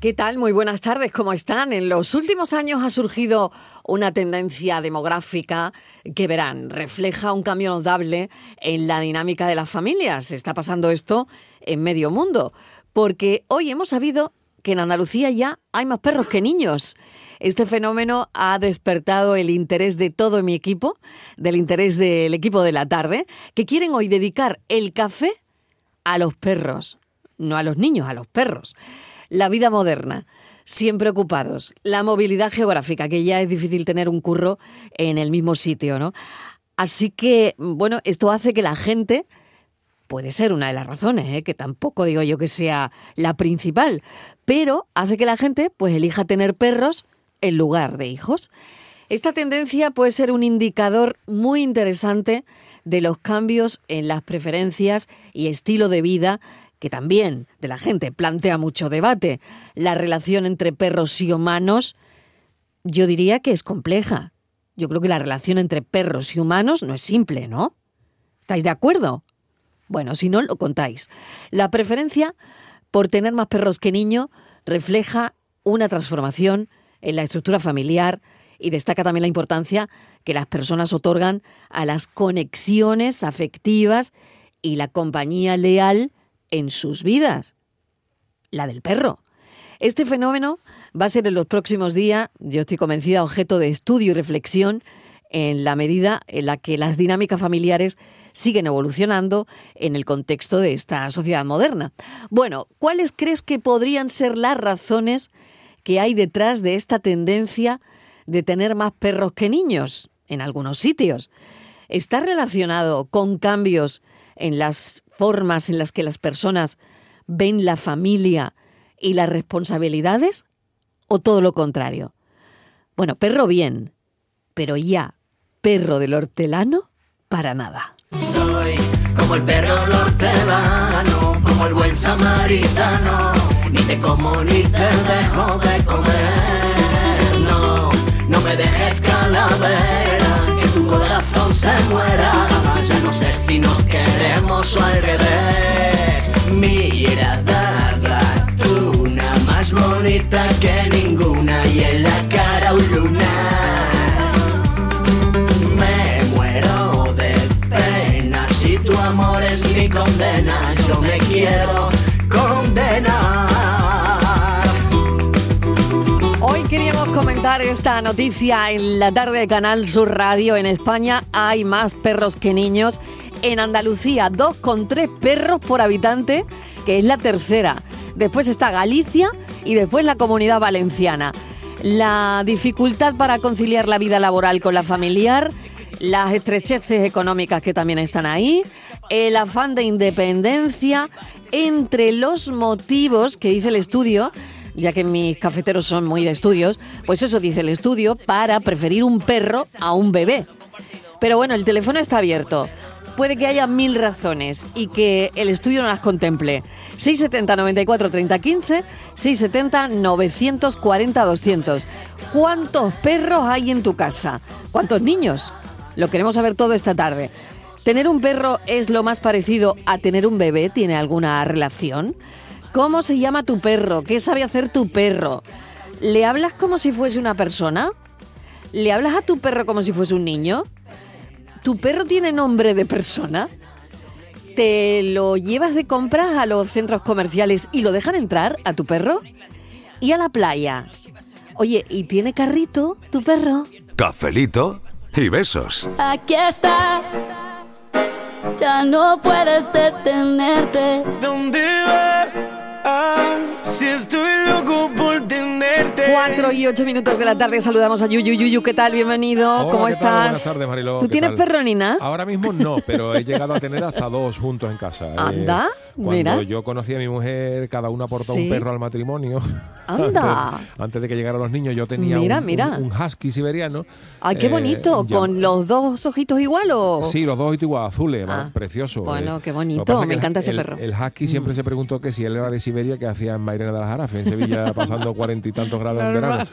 ¿Qué tal? Muy buenas tardes, ¿cómo están? En los últimos años ha surgido una tendencia demográfica que verán, refleja un cambio notable en la dinámica de las familias. Está pasando esto en medio mundo, porque hoy hemos sabido que en Andalucía ya hay más perros que niños. Este fenómeno ha despertado el interés de todo mi equipo, del interés del equipo de la tarde, que quieren hoy dedicar el café a los perros, no a los niños, a los perros la vida moderna, siempre ocupados, la movilidad geográfica, que ya es difícil tener un curro en el mismo sitio, ¿no? Así que, bueno, esto hace que la gente, puede ser una de las razones, ¿eh? que tampoco digo yo que sea la principal, pero hace que la gente pues elija tener perros en lugar de hijos. Esta tendencia puede ser un indicador muy interesante de los cambios en las preferencias y estilo de vida que también de la gente plantea mucho debate. La relación entre perros y humanos, yo diría que es compleja. Yo creo que la relación entre perros y humanos no es simple, ¿no? ¿Estáis de acuerdo? Bueno, si no, lo contáis. La preferencia por tener más perros que niños refleja una transformación en la estructura familiar y destaca también la importancia que las personas otorgan a las conexiones afectivas y la compañía leal en sus vidas, la del perro. Este fenómeno va a ser en los próximos días, yo estoy convencida, objeto de estudio y reflexión en la medida en la que las dinámicas familiares siguen evolucionando en el contexto de esta sociedad moderna. Bueno, ¿cuáles crees que podrían ser las razones que hay detrás de esta tendencia de tener más perros que niños en algunos sitios? ¿Está relacionado con cambios en las formas en las que las personas ven la familia y las responsabilidades? ¿O todo lo contrario? Bueno, perro bien, pero ya, perro del hortelano, para nada. Soy como el perro hortelano, como el buen samaritano, ni te como ni te dejo de comer. No, no me dejes calavera, se muera no sé si nos queremos o al revés. Mira, la tuna más bonita que ninguna y en la cara un lunar. Me muero de pena si tu amor es mi condena. Yo me quiero comentar esta noticia en la tarde de Canal Sur Radio. En España hay más perros que niños. En Andalucía, dos con tres perros por habitante, que es la tercera. Después está Galicia y después la comunidad valenciana. La dificultad para conciliar la vida laboral con la familiar, las estrecheces económicas que también están ahí, el afán de independencia, entre los motivos que dice el estudio ya que mis cafeteros son muy de estudios, pues eso dice el estudio, para preferir un perro a un bebé. Pero bueno, el teléfono está abierto. Puede que haya mil razones y que el estudio no las contemple. 670 94 30 15, 670 940 200. ¿Cuántos perros hay en tu casa? ¿Cuántos niños? Lo queremos saber todo esta tarde. ¿Tener un perro es lo más parecido a tener un bebé? ¿Tiene alguna relación? ¿Cómo se llama tu perro? ¿Qué sabe hacer tu perro? ¿Le hablas como si fuese una persona? ¿Le hablas a tu perro como si fuese un niño? ¿Tu perro tiene nombre de persona? ¿Te lo llevas de compras a los centros comerciales y lo dejan entrar a tu perro? ¿Y a la playa? Oye, ¿y tiene carrito tu perro? Cafelito y besos. Aquí estás. Ya no puedes detenerte. ¿Dónde vas? Ah, si estoy loco por tenerte. Cuatro y ocho minutos de la tarde saludamos a Yuyu. Yuyu, ¿qué tal? Bienvenido. Hola, ¿Cómo ¿qué tal? estás? Buenas tardes, Mariló. ¿Tú ¿Qué tienes tal? perro, Nina? Ahora mismo no, pero he llegado a tener hasta dos juntos en casa. Eh, Anda, cuando mira. yo conocí a mi mujer, cada uno aportó Sí. un perro al matrimonio. Anda. Antes, antes de que llegaran los niños, yo tenía Mira, un, mira. un- un husky siberiano. Ay, qué Eh, bonito. ya- ¿Con los dos ojitos igual o...? Sí, los dos igual azules, Ah, precioso. bueno, eh. qué bonito, me que el- encanta ese el- perro. Mm. El husky siempre se preguntó que si él era de Siberia, que hacía en Mairena de las Jarafe, en Sevilla, pasando cuarenta y tantos grados en verano.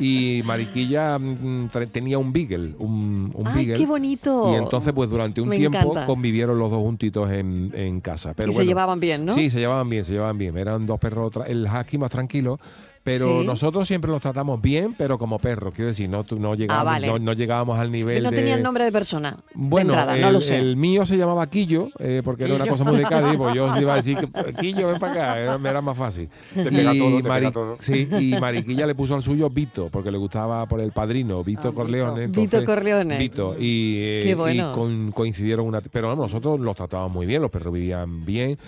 Y Mariquilla mm, tenía un beagle, un, un ¡Ay, beagle. qué bonito! Y entonces, pues durante un Me tiempo encanta. convivieron los dos juntitos en, en casa. Pero y se llevaban bien, ¿no? Sí, se llevaban bien, se llevaban bien. Eran dos perros, el husky más tranquilo. Pero Sí. nosotros siempre los tratamos bien, pero como perros. Quiero decir, no, tu- no, llegábamos, Ah, vale. no, no llegábamos al nivel no de... tenían nombre de persona. Bueno, de entrada, el, no lo sé. el mío se llamaba Quillo, eh, porque era una cosa muy de Cádiz, pues yo iba a decir, que, Quillo, ven para acá, era, me era más fácil. Te pega todo, te pega Mari- todo. Sí, y Mariquilla le puso al suyo Vito, porque le gustaba por el padrino, Vito Corleone. Vito Corleone. Vito, y, eh, Qué bueno. y con- coincidieron una... Pero vamos, nosotros los tratábamos muy bien, los perros vivían bien,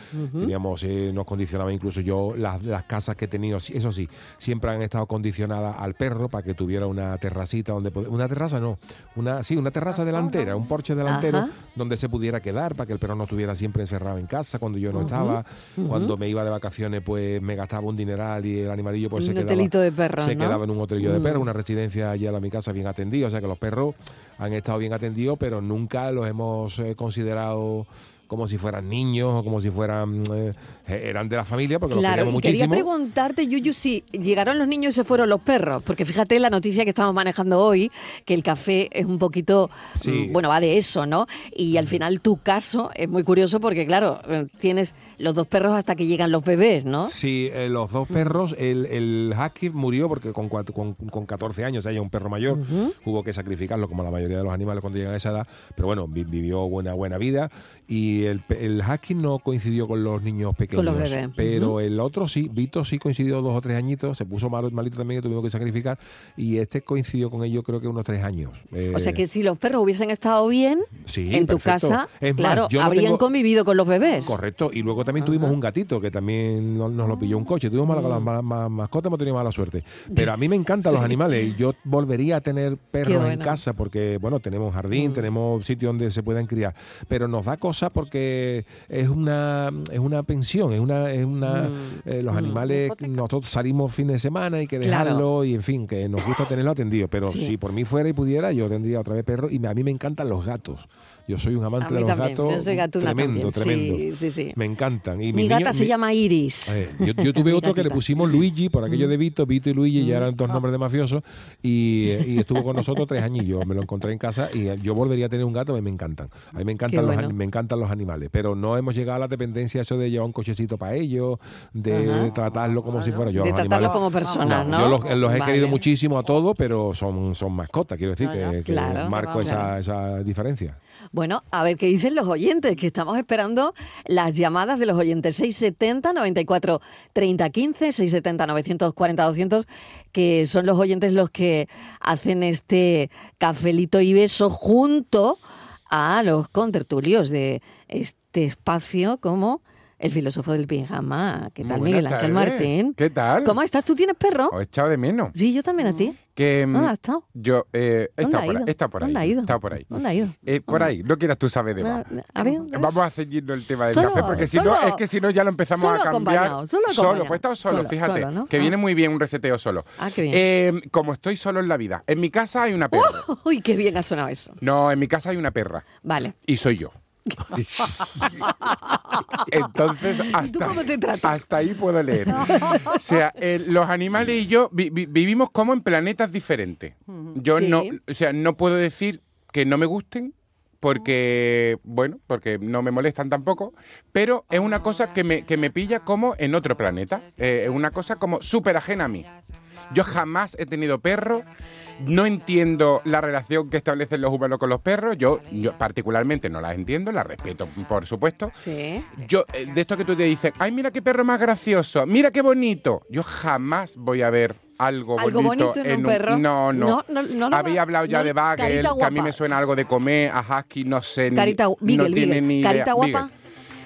teníamos, eh, nos condicionaba incluso yo, las, las casas que he tenido, eso sí, siempre han estado condicionadas al perro para que tuviera una terracita donde... Una terraza no, una sí, una terraza delantera, un porche delantero Ajá. donde se pudiera quedar para que el perro no estuviera siempre encerrado en casa cuando yo no estaba. Cuando me iba de vacaciones, pues me gastaba un dineral y el animalillo pues Un se quedaba, de perros, se ¿no? quedaba en un hotelillo de Mm. perros, una residencia allá a mi casa bien atendida. O sea que los perros han estado bien atendidos, pero nunca los hemos eh, considerado como si fueran niños o como si fueran eh, eran de la familia porque los Claro, queríamos y quería muchísimo. preguntarte, Yuyu, si llegaron los niños y se fueron los perros, porque fíjate la noticia que estamos manejando hoy, que el café es un poquito, Sí. mm, bueno, va de eso, ¿no? Y al final tu caso es muy curioso porque, claro, eh, tienes los dos perros hasta que llegan los bebés, ¿no? Sí, eh, los dos perros, el, el husky murió porque con, cuat- con, con 14 años, o sea, ya un perro mayor, hubo que sacrificarlo como la mayoría de los animales cuando llegan a esa edad, pero bueno, vi- vivió buena buena vida y el, el husky no coincidió con los niños pequeños, los bebés. pero el otro sí, Vito sí coincidió dos o tres añitos, se puso malo, malito también que tuvimos que sacrificar y este coincidió con ellos creo que unos tres años. O sea Eh, que si los perros hubiesen estado bien Sí, en tu casa, Es más, claro, no habrían tengo- convivido con los bebés. Correcto, y luego también tuvimos un gatito que también no- nos lo pilló un coche. Tuvimos mala, Mm. ma- ma- mascota, hemos tenido mala suerte. Pero a mí me encantan los animales y yo volvería a tener perros en. Mm. casa porque, bueno, tenemos jardín, tenemos sitio donde se puedan criar. Pero nos da cosa porque es una, es una pensión, es una. Es una eh, los animales, nosotros salimos fines de semana, hay que Mm. Claro. dejarlo y, en fin, que nos gusta tenerlo atendido. Pero Sí. si por mí fuera y pudiera, yo tendría otra vez perro y me- a mí me encantan los gatos. Yo soy un amante de los también, gatos. yo tremendo, también, sí, tremendo. sí, sí. Me encantan. Y Mi gata se mi- llama Iris. Eh, yo, yo tuve otro que le pusimos Luigi por aquello de Vito, Vito y Luigi, ya eran dos nombres de mafiosos, y, y estuvo con nosotros tres añillos. Me lo encontré en casa y yo volvería a tener un gato, a mí me encantan. A mí me encantan, los, me encantan los animales, pero no hemos llegado a la dependencia eso de llevar un cochecito para ellos, de Ajá. tratarlo como si fuera yo. de los tratarlo animales- como personas, ¿no? yo los, los he Vale. querido muchísimo a todos, pero son, son mascotas, quiero decir, que, que Claro, marco esa, claro. esa diferencia. Bueno, a ver qué dicen los oyentes, que estamos esperando las llamadas de los oyentes 670 94 30 15, 670 940 200, que son los oyentes los que hacen este cafelito y beso junto a los contertulios de este espacio como el filósofo del pijama. ¿Qué tal, Miguel Ángel. Martín? ¿Qué tal? ¿Cómo estás? ¿Tú tienes perro? Os he echado de menos. Sí, yo también a ti. Que, mm, ¿Dónde has estado? Yo eh, ¿Dónde estado ha por, ido? ahí, he estado por ahí. ¿Dónde ha ido? estado por ahí. ¿Dónde ha ido? Eh, por ahí, no quieras tú saber de Ah, más. A ver, Vamos a seguirnos el tema del Solo- café, porque si solo- no, es que si no ya lo empezamos solo a cambiar. solo acompañado. pues he estado solo, Solo, fíjate. solo, ¿no? Que Ah. viene muy bien un reseteo solo. Ah, qué bien. Eh, como estoy solo en la vida, en mi casa hay una perra. Uy, qué bien ha sonado eso. No, en mi casa hay una perra. Vale. Y soy yo. Entonces, hasta, hasta ahí puedo leer. O sea, eh, los animales y yo vi- vi- vivimos como en planetas diferentes. Yo Sí. no, o sea, no puedo decir que no me gusten porque, bueno, porque no me molestan tampoco, pero es una cosa que me, que me pilla como en otro planeta. Eh, es una cosa como súper ajena a mí. Yo jamás he tenido perro, no entiendo la relación que establecen los humanos con los perros, yo, yo particularmente no las entiendo, las respeto, por supuesto. Sí. Yo, eh, de esto que tú te dices, ay, mira qué perro más gracioso, mira qué bonito. Yo jamás voy a ver algo, Algo bonito en un perro. No, no. No, no, no Había hablado ya no, de Bagel, que a mí me suena algo de comer, a Husky, no sé. ni- Carita, no Beagle, tiene ni idea. Carita guapa.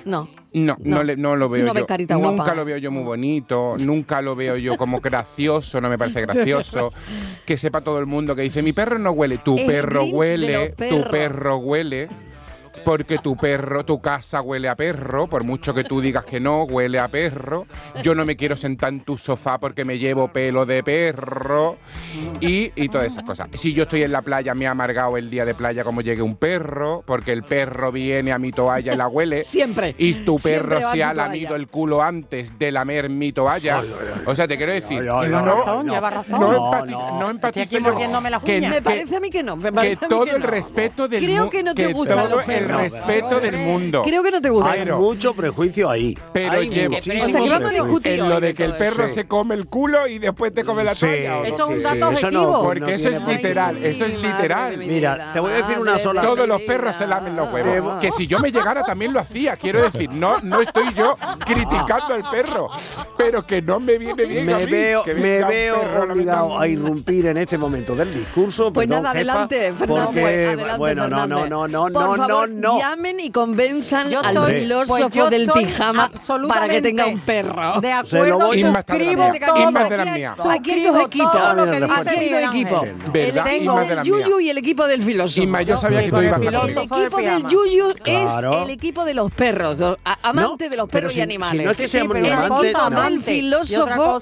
No. No, no, No. le- no lo veo no yo. nunca guapa. lo veo yo muy bonito, nunca lo veo yo como gracioso, no me parece gracioso. Que sepa todo el mundo que dice, mi perro no huele, tu El perro huele, tu perro huele. Porque tu perro, tu casa huele a perro, por mucho que tú digas que no, huele a perro. Yo no me quiero sentar en tu sofá porque me llevo pelo de perro. y, y todas esas cosas. Si yo estoy en la playa, me ha amargado el día de playa como llegue un perro, porque el perro viene a mi toalla y la huele. Siempre. Y tu perro se ha lamido el culo antes de lamer mi toalla. O sea, te quiero decir, Ay, ay, no, ay, no, razón, razón. no No, empatizo, no. no empatizo Estoy aquí yo. mordiéndome las Que- uñas. Me parece a mí que no. Me que parece a mí todo que el no. respeto del Creo que no te gustan los el respeto del mundo. Creo que no te gusta. Hay Pero- mucho prejuicio ahí. Pero Hay llevo- muchísimo O sea, que vamos a discutir En lo de que el perro se come el culo y después te come la Sí, toalla. eso es un dato objetivo. no- Porque no eso es literal, eso es literal. Mira, te voy a decir una sola- Todos los perros se lamen los huevos. Que si yo me llegara también lo hacía. Quiero decir, no, no estoy yo criticando al perro, pero que no me viene bien a Me mí veo, que me veo perro obligado a irrumpir en este momento del discurso. Pues perdón, nada, jefa, adelante, Fernando. porque, adelante, bueno, no, no, no, no, Por no, favor, no, no. llamen y convenzan Yo al filósofo pues del pijama para que tenga un perro. De Se lo acuerdo, suscribo todo. Aquí hay dos equipos. Aquí hay dos equipos. El de del Yuyu y el equipo del filósofo. Inma, yo sabía que tú el ibas a El equipo del. Yuyu es el equipo de los perros, los- a- amante No, de los perros y animales. no es que seamos amantes, no. y filósofo-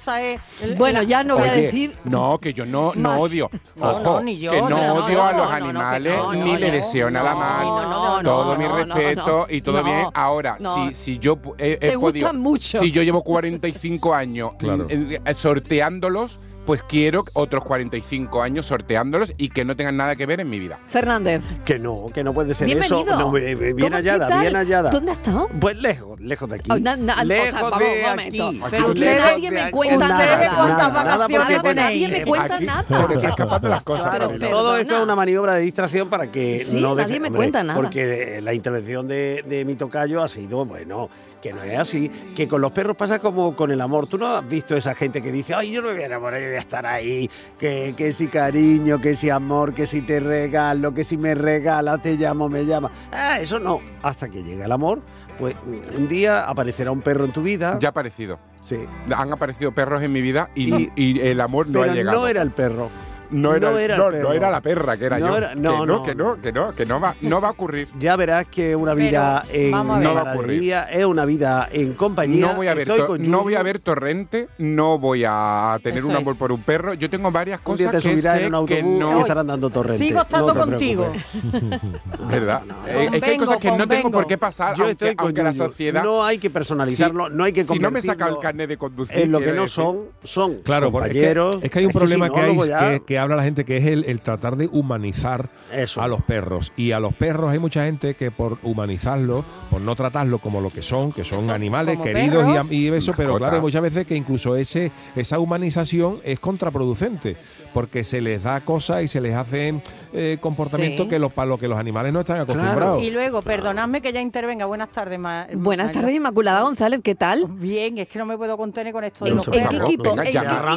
el- Bueno, ya no voy a decir. No, que yo no, no odio. No, Ojo, no, ni yo, que no, no, odio no, a los no, no, animales, no, no, ni le no, deseo nada no, mal. No, no, todo mi no, no, respeto no. y todo No, bien. Ahora, no. si, si yo pu- he, he Te podido- gustan mucho. Si yo llevo 45 años Claro. eh, eh, sorteándolos, pues quiero otros 45 años sorteándolos y que no tengan nada que ver en mi vida. Fernández, Que no, que no puede ser bienvenido. eso. No, eh, bien ¿Cómo- qué hallada, bien hallada. ¿Dónde has estado? Pues lejos, lejos de aquí. Oh, na- na- o sea, lejos vamos, de un momento. aquí. Pero ustedes- nadie me aquí. cuenta Nada, nada. nada, ¿Cuántas nada, vacaciones porque, nadie me cuenta Aquí nada. está escapando las cosas. Pero- Todo Perdona. esto es una maniobra de distracción para que Sí, no nadie deje- me hombre, cuenta nada. Porque la intervención de, de mi tocayo ha sido, bueno, que no es así, que con los perros pasa como con el amor. Tú no has visto esa gente que dice, ay, yo no me voy a enamorar, yo voy a estar ahí, que, que si cariño, que si amor, que si te regalo, que si me regala, te llamo, me llama. Ah, eso no. Hasta que llega el amor, pues un día aparecerá un perro en tu vida. Ya ha aparecido. Sí. Han aparecido perros en mi vida y, Y- y el amor no Pero ha llegado. no era el perro. No era, no era el no, perro. no era la perra, que era No yo. era- no, que no, no, que no, que no, que no va, no va a ocurrir. Ya verás que una vida Pero, en. No va a ocurrir. es una vida en compañía. No voy a ver, to- no voy a ver torrente, no voy a tener Eso un amor es. por un perro. Yo tengo varias Un día cosas te que subirás sé en un que no, estarán dando torrente. Sigo estando contigo. ¿verdad? Eh, es que hay Convengo, cosas que no tengo convengo. por qué pasar, Yo aunque, estoy con aunque la sociedad. No hay que personalizarlo, no hay que si no me saca el carnet de conducir, en lo que no son, son Claro, porque es que- compañeros. es que, hay un problema que, hay, que, que habla la gente, que es el, el tratar de humanizar Eso. a los perros. Y a los perros hay mucha gente que por humanizarlos, por no tratarlos como lo que son, que son Eso, animales queridos y perros. am- y, eso, pero claro, hay muchas veces que incluso ese, esa humanización es contraproducente, porque se les da cosas y se les hacen eh, comportamientos Sí. que los, para los que los animales no están acostumbrados. Y luego, perdonadme que ya intervenga. Buenas tardes, Ma- Buenas tardes, Inmaculada González, ¿qué tal? Bien, es que no me puedo contener con esto de ¿En, los por en qué perros. favor, equipo? venga, ¿En qué llama,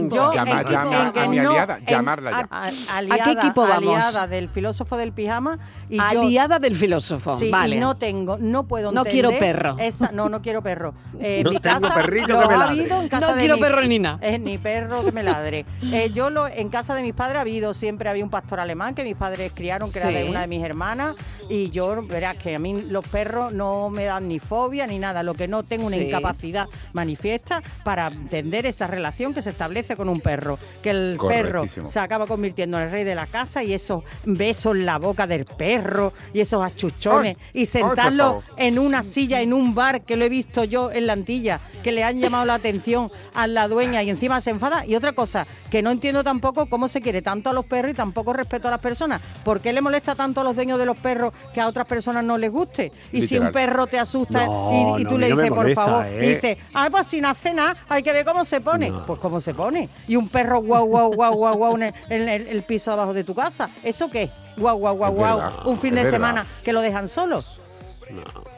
equipo? A mi no- aliada, en- llamarla ya. a- aliada, equipo vamos? Aliada del filósofo del pijama. Y yo- Aliada del filósofo. Sí, vale. y no tengo, no puedo No entender quiero perro. Esa, no, no quiero perro. Eh, No mi tengo casa perrito que me ha ladre. habido en casa No de quiero mi- perro ni nada. eh, ni perro que me ladre. Eh, yo lo, en casa de mis padres ha habido, siempre había un pastor alemán que mis padres criaron, que era de una de mis hermanas. Y yo, verás que a mí los perros no me dan ni fobia ni nada. Lo que no tengo una Sí. incapacidad manifiesta para entender esa relación que se establece con un perro. Que el perro Correctísimo. Acaba convirtiendo en el rey de la casa y esos besos en la boca del perro y esos achuchones Ay, y ay, sentarlo en una silla en un bar que lo he visto yo en la Antilla, que le han llamado la atención a la dueña y encima se enfada. Y otra cosa, que no entiendo tampoco cómo se quiere tanto a los perros y tampoco respeto a las personas. ¿Por qué le molesta tanto a los dueños de los perros que a otras personas no les guste? Y si un perro te asusta No, y, tú le dices, por favor, ¿eh? y dice, ah, pues si no hace nada, hay que ver cómo se pone. Pues cómo se pone. Y un perro guau, guau, guau, guau, guau el, el- el piso abajo de tu casa. ¿Eso qué? Guau, guau, guau, guau. Un fin de verdad. semana que lo dejan solo.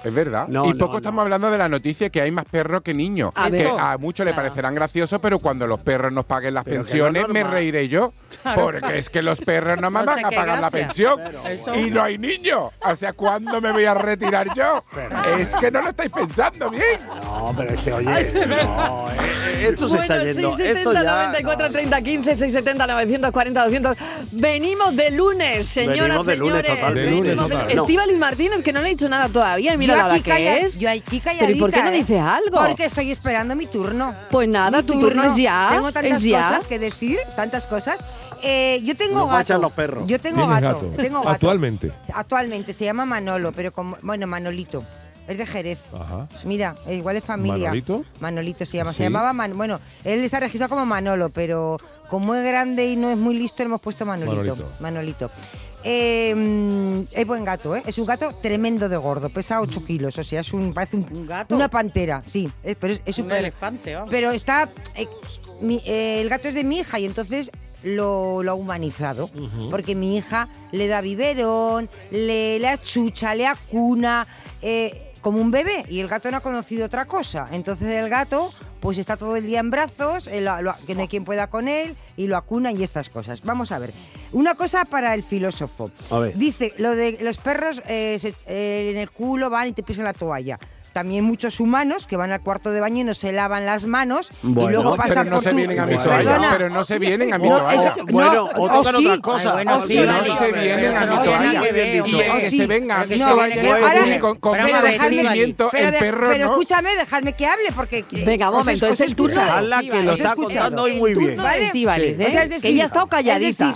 Es verdad. No, y poco no. estamos hablando de la noticia que hay más perros que niños. A que ver. a muchos le Claro. parecerán graciosos, pero cuando los perros nos paguen las Pero que no es pensiones me reiré yo. Porque es que los perros no me No van a pagar la pensión. Y no hay niños. O sea, ¿cuándo me voy a retirar yo? Es que no lo estáis pensando bien. No, pero es que, oye, no, eh, esto se está bueno, yendo. 670 esto ya, 94 no. 30 15, 670 940 200. Venimos de lunes, señoras, Venimos de lunes, señores. totalmente. De lunes, Venimos total. Martínez, que no le he dicho nada todavía. Y mira Yo la hora que calla- es. Yo aquí Pero ¿y por qué no calladita, ¿eh? dices algo? Porque estoy esperando mi turno. Pues nada, Mi tu turno es ya. Tengo tantas es ya. cosas que decir, tantas cosas. Eh, yo tengo Nos gato. los perros. Yo tengo ¿Tienes gato. gato? Tengo gato. Actualmente. Actualmente se llama Manolo, pero como bueno Manolito. Es de Jerez. Ajá. Mira, eh, igual es familia. ¿Manolito? Manolito se llama. Sí. Se llamaba Man- bueno, él está registrado como Manolo, pero como es grande y no es muy listo, le hemos puesto Manolito. Manolito. Manolito. Eh, mm, es buen gato, ¿eh? Es un gato tremendo de gordo, pesa 8 kilos, o sea, es un, parece un- ¿Un gato? una pantera, sí, eh, pero es, es Un elefante, vamos. Pero está, eh, mi- eh, el gato es de mi hija y entonces lo, lo ha humanizado, porque mi hija le da biberón, le, le achucha, le acuna, eh, como un bebé, y el gato no ha conocido otra cosa. Entonces el gato pues está todo el día en brazos, eh, lo- lo- que no hay quien pueda con él, y lo acuna y estas cosas. Vamos a ver. Una cosa para el filósofo. A ver. Dice, lo de los perros eh, se- eh, en el culo van y te pisan la toalla. También muchos humanos que van al cuarto de baño y no se lavan las manos Bueno, y luego pero pasan pero no por se tu- vienen a mi Bueno. toalla. Perdona. Pero no se vienen a mi No, toalla. eso- Bueno, no, o tocan sí. otra cosa. Ay, bueno, O sí, sí. no se vienen a mi toalla. Y O que sí. se venga a mi No, toalla con, sentimiento, pero el perro pero no. escúchame, dejadme que hable porque Venga, un momento, es el turno de que lo está contando hoy muy bien. ¿eh? O sea, es decir, que ella está es calladita.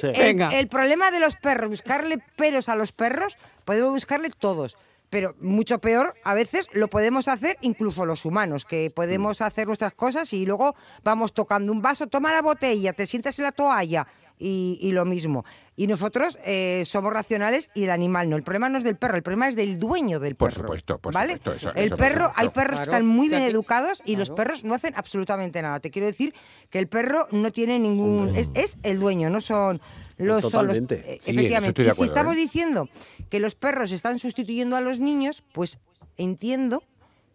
el- problema de los perros, buscarle peros a los perros, podemos buscarle todos. Pero mucho peor, a veces lo podemos hacer incluso los humanos, que podemos hacer nuestras cosas y luego vamos tocando un vaso, toma la botella, te sientas en la toalla y, y lo mismo. Y nosotros eh, somos racionales y el animal no. El problema no es del perro, el problema es del dueño del perro. Por supuesto, por ¿vale? supuesto, eso- el eso perro, supuesto. hay perros que están muy O sea bien que- educados y los perros no hacen absolutamente nada. Te quiero decir que el perro no tiene ningún... Es, es el dueño, no son los... son los- Totalmente. eh, Sí, efectivamente. estoy de y si estamos ¿eh? diciendo que los perros están sustituyendo a los niños, pues entiendo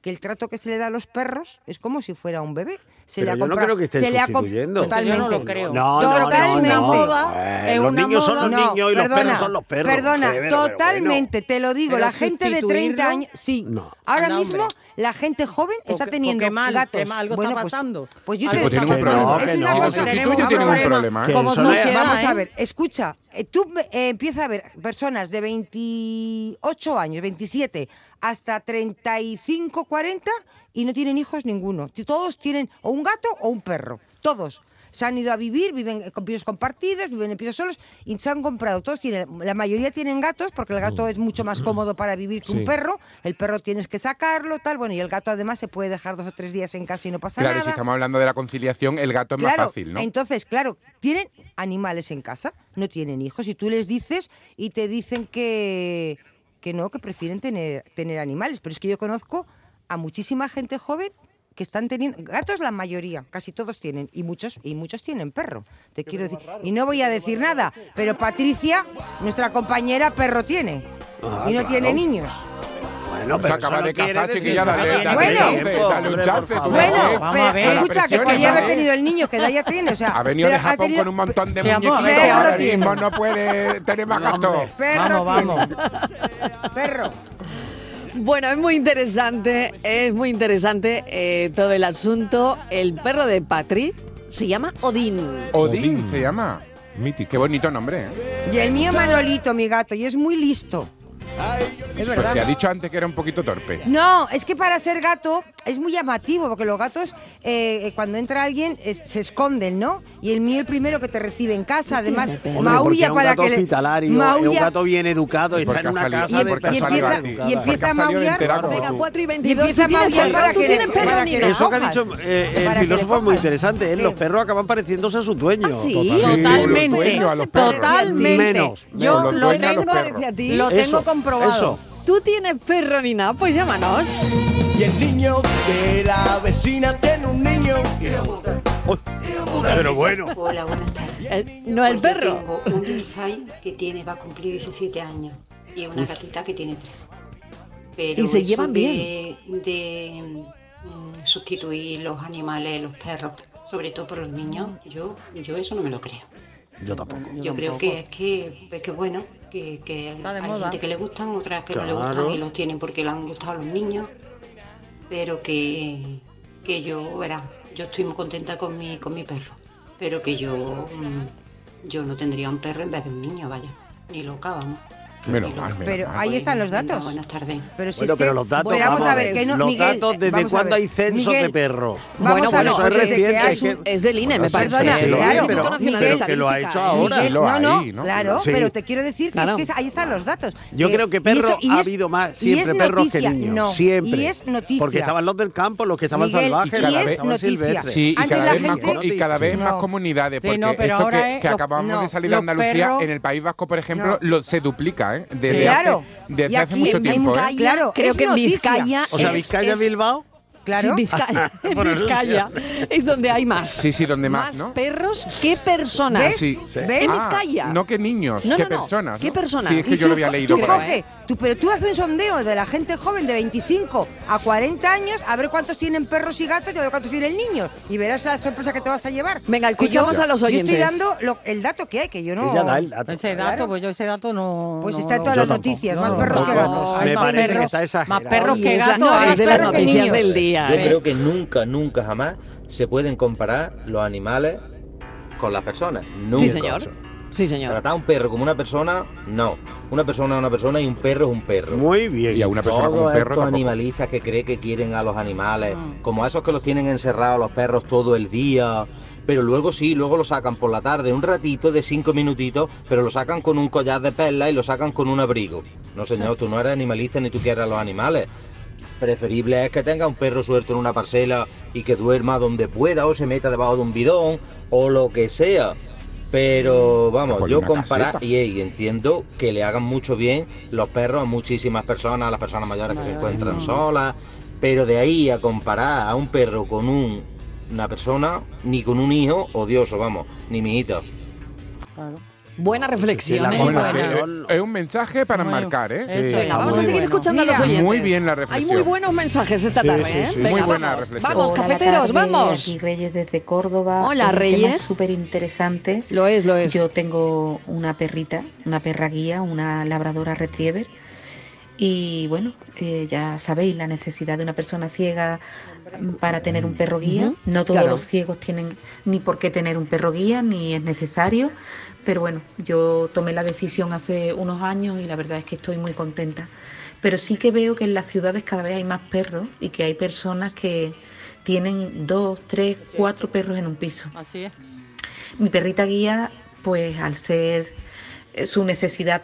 que el trato que se le da a los perros es como si fuera un bebé. Se Pero le ha yo no comprado- creo que estén se le ha comp- sustituyendo. Totalmente. Yo no lo creo. No, no, no, Totalmente. no. moda, Eh, es los niños son los moda. niños y los perdona, perros son los perros. Perdona, Joder, pero bueno. totalmente, te lo digo. Pero la gente de 30 sustituirlo, años. Sí. no. Ahora mismo, hombre. la gente joven está teniendo porque mal, gatos. mal, algo Bueno, está pues- pasando. Pues, yo Algo te está digo, pasando. es no, una cosa. no. Un problema. Que Como no Vamos a ver, escucha, eh, tú eh, empieza a ver personas de 28 años, 27, hasta 35, 40 y no tienen hijos ninguno. Todos tienen o un gato o un perro, todos. Se han ido a vivir, viven con pisos compartidos, viven en pisos solos y se han comprado. Todos tienen, la mayoría tienen gatos porque el gato es mucho más cómodo para vivir que Sí. un perro. El perro tienes que sacarlo, tal. Bueno, y el gato además se puede dejar dos o tres días en casa y no pasa Claro, nada. si estamos hablando de la conciliación, el gato es Claro, más fácil, ¿no? Entonces, claro, tienen animales en casa, no tienen hijos, y tú les dices y te dicen que, que no, que prefieren tener, tener animales. Pero es que yo conozco a muchísima gente joven que están teniendo gatos la mayoría, casi todos tienen y muchos y muchos tienen perro. Te quiero decir, y no voy a decir nada, pero Patricia, nuestra compañera perro tiene Ah, y no claro. tiene niños. Bueno, Se pero acaba de quiere casar, decir- chiquilla, dale, Bueno, dale Bueno, dale un chance. Bueno, pero escucha, que podía haber tenido el niño, que ya ya tiene, o sea, Ha venido de Japón con un montón de muñequitos ahora mismo, no puede tener más gato. Perro Vamos. Perro. Bueno, es muy interesante, es muy interesante eh, todo el asunto. El perro de Patri se llama Odín. Odín se llama. Mítico. Qué bonito nombre, ¿eh? Y el mío Manolito, mi gato, y es muy listo. Es verdad. se ha dicho antes que era un poquito torpe. No, es que para ser gato es muy llamativo, porque los gatos, eh, eh, cuando entra alguien, es- se esconden, ¿no? Y el mío el primero que te recibe en casa, además, maulla es un para gato que le... hospitalario, es un maulla- gato bien educado, ¿Y por está en una salido- casa y de y empieza- y empieza salido maullar. como Venga, tú. 4 y Y 22. empieza a ¿Tú tienes maullar para ¿Tú que le- para que le Eso que ha dicho eh, el filósofo es muy interesante. ¿eh? Los perros acaban pareciéndose a sus dueños. ¿Ah, sí? Totalmente. a. Totalmente. Menos, Yo lo a tengo, perros. Comprobado. eso. ¿Tú tienes perro, Nina? Pues llámanos. Y el niño de la vecina tiene un niño. Pero bueno. Hola, buenas tardes. El- no el Pues yo perro. Tengo un Inside que tiene, va a cumplir 17 años y una gatita que tiene 3. Pero Y se llevan de, bien. De mm, sustituir los animales, los perros, sobre todo por los niños, yo, yo eso no me lo creo. Yo tampoco. Yo, creo que es que, es que bueno, que, hay moda. gente que le gustan, otras que no le gustan y los tienen porque le han gustado a los niños. pero que, que yo, verá, yo estoy muy contenta con mi, con mi perro, pero que yo, mm, yo no tendría un perro en vez de un niño, vaya, ni loca, vamos. Menos mal, menos Pero mal. ahí están los datos. Buenas tardes. Pero si Bueno, es que- pero los datos, Bueno, vamos a ver, que no, los Miguel, datos desde cuándo hay censos Miguel, de perros. Vamos Bueno, a ver, bueno, eso es reciente, es un- Es del INE, me parece. perdona, sí, lo claro, pero- de que lo ha hecho ahora. Miguel, lo no, no, hay, ¿no? claro, Sí. pero te quiero decir que Claro. es que ahí están los datos. Yo Eh, creo que perros ha es- habido más siempre perros que niños. no, siempre. Y es noticia. Porque estaban los del campo, los que estaban salvajes, y los que es estaban silvestres. Sí, y cada, vez más, comunidades. Sí, Porque esto ahora que, es que los- acabamos de salir de Andalucía, en el País Vasco, por ejemplo, se duplica, ¿eh? Desde, Claro. hace, desde Y hace aquí mucho en tiempo, ¿eh? Vizcaya, Claro, creo es que en. Vizcaya. O sea, Vizcaya, es- Bilbao. Claro. Sí, Vizcaya, en Vizcaya es donde hay más. Sí, sí, donde más, ¿no? perros que personas. ¿Ves? Sí. ¿Ves? En Ah, Vizcaya. no que niños, No, que no, no. personas. ¿Qué personas? Sí, es que yo lo había leído por ahí. Tú, pero tú haces un sondeo de la gente joven de 25 a 40 años a ver cuántos tienen perros y gatos y a ver cuántos tienen niños. Y verás la sorpresa que te vas a llevar. Venga, escuchamos yo- a los Yo oyentes. estoy dando lo- el dato que hay, que yo no... Ella da el dato. Ese dato, Claro. pues yo ese dato no. Pues no está en todas Yo las tampoco. noticias, Yo más no, perros que gatos. Me más parece que perros- está exagerado. Más perros que es la- gatos. no, es de las noticias del día. Yo ¿eh? creo que nunca, nunca jamás se pueden comparar los animales con las personas. Nunca. Sí, señor. Sí, señor. Tratar a un perro como una persona, no. Una persona es una persona y un perro es un perro. Muy bien. Y a una persona como un perro estos tampoco. animalistas que creen que quieren a los animales, Mm. como a esos que los tienen encerrados los perros todo el día, pero luego sí, luego lo sacan por la tarde, un ratito de cinco minutitos, pero lo sacan con un collar de perlas y lo sacan con un abrigo. No señor, tú no eres animalista ni tú quieres a los animales. Preferible es que tenga un perro suelto en una parcela y que duerma donde pueda o se meta debajo de un bidón o lo que sea. Pero vamos, yo comparar y ey, entiendo que le hagan mucho bien los perros a muchísimas personas, a las personas mayores que se encuentran solas, pero de ahí a comparar a un perro con un- una persona, ni con un hijo, odioso, vamos, ni mi hijita. Buena reflexión. ¿eh? Buena. que, eh, es un mensaje para Bueno, marcar, ¿eh? Venga, vamos a muy seguir bueno. escuchando a los oyentes. muy bien la Hay reflexión. muy buenos mensajes esta Sí, tarde, sí, ¿eh? sí. Venga, Muy buena vamos, reflexión. vamos, Hola, cafeteros, vamos. Aquí Reyes desde Córdoba. Hola, Es un Reyes. súper interesante. Lo es, lo es. Yo tengo una perrita, una perra guía, una labradora retriever. Y bueno, eh, ya sabéis la necesidad de una persona ciega para tener un perro guía. No todos claro. los ciegos tienen ni por qué tener un perro guía, ni es necesario. Pero bueno, yo tomé la decisión hace unos años y la verdad es que estoy muy contenta. Pero sí que veo que en las ciudades cada vez hay más perros y que hay personas que tienen dos, tres, cuatro perros en un piso. Así es. Mi perrita guía, pues al ser eh, su necesidad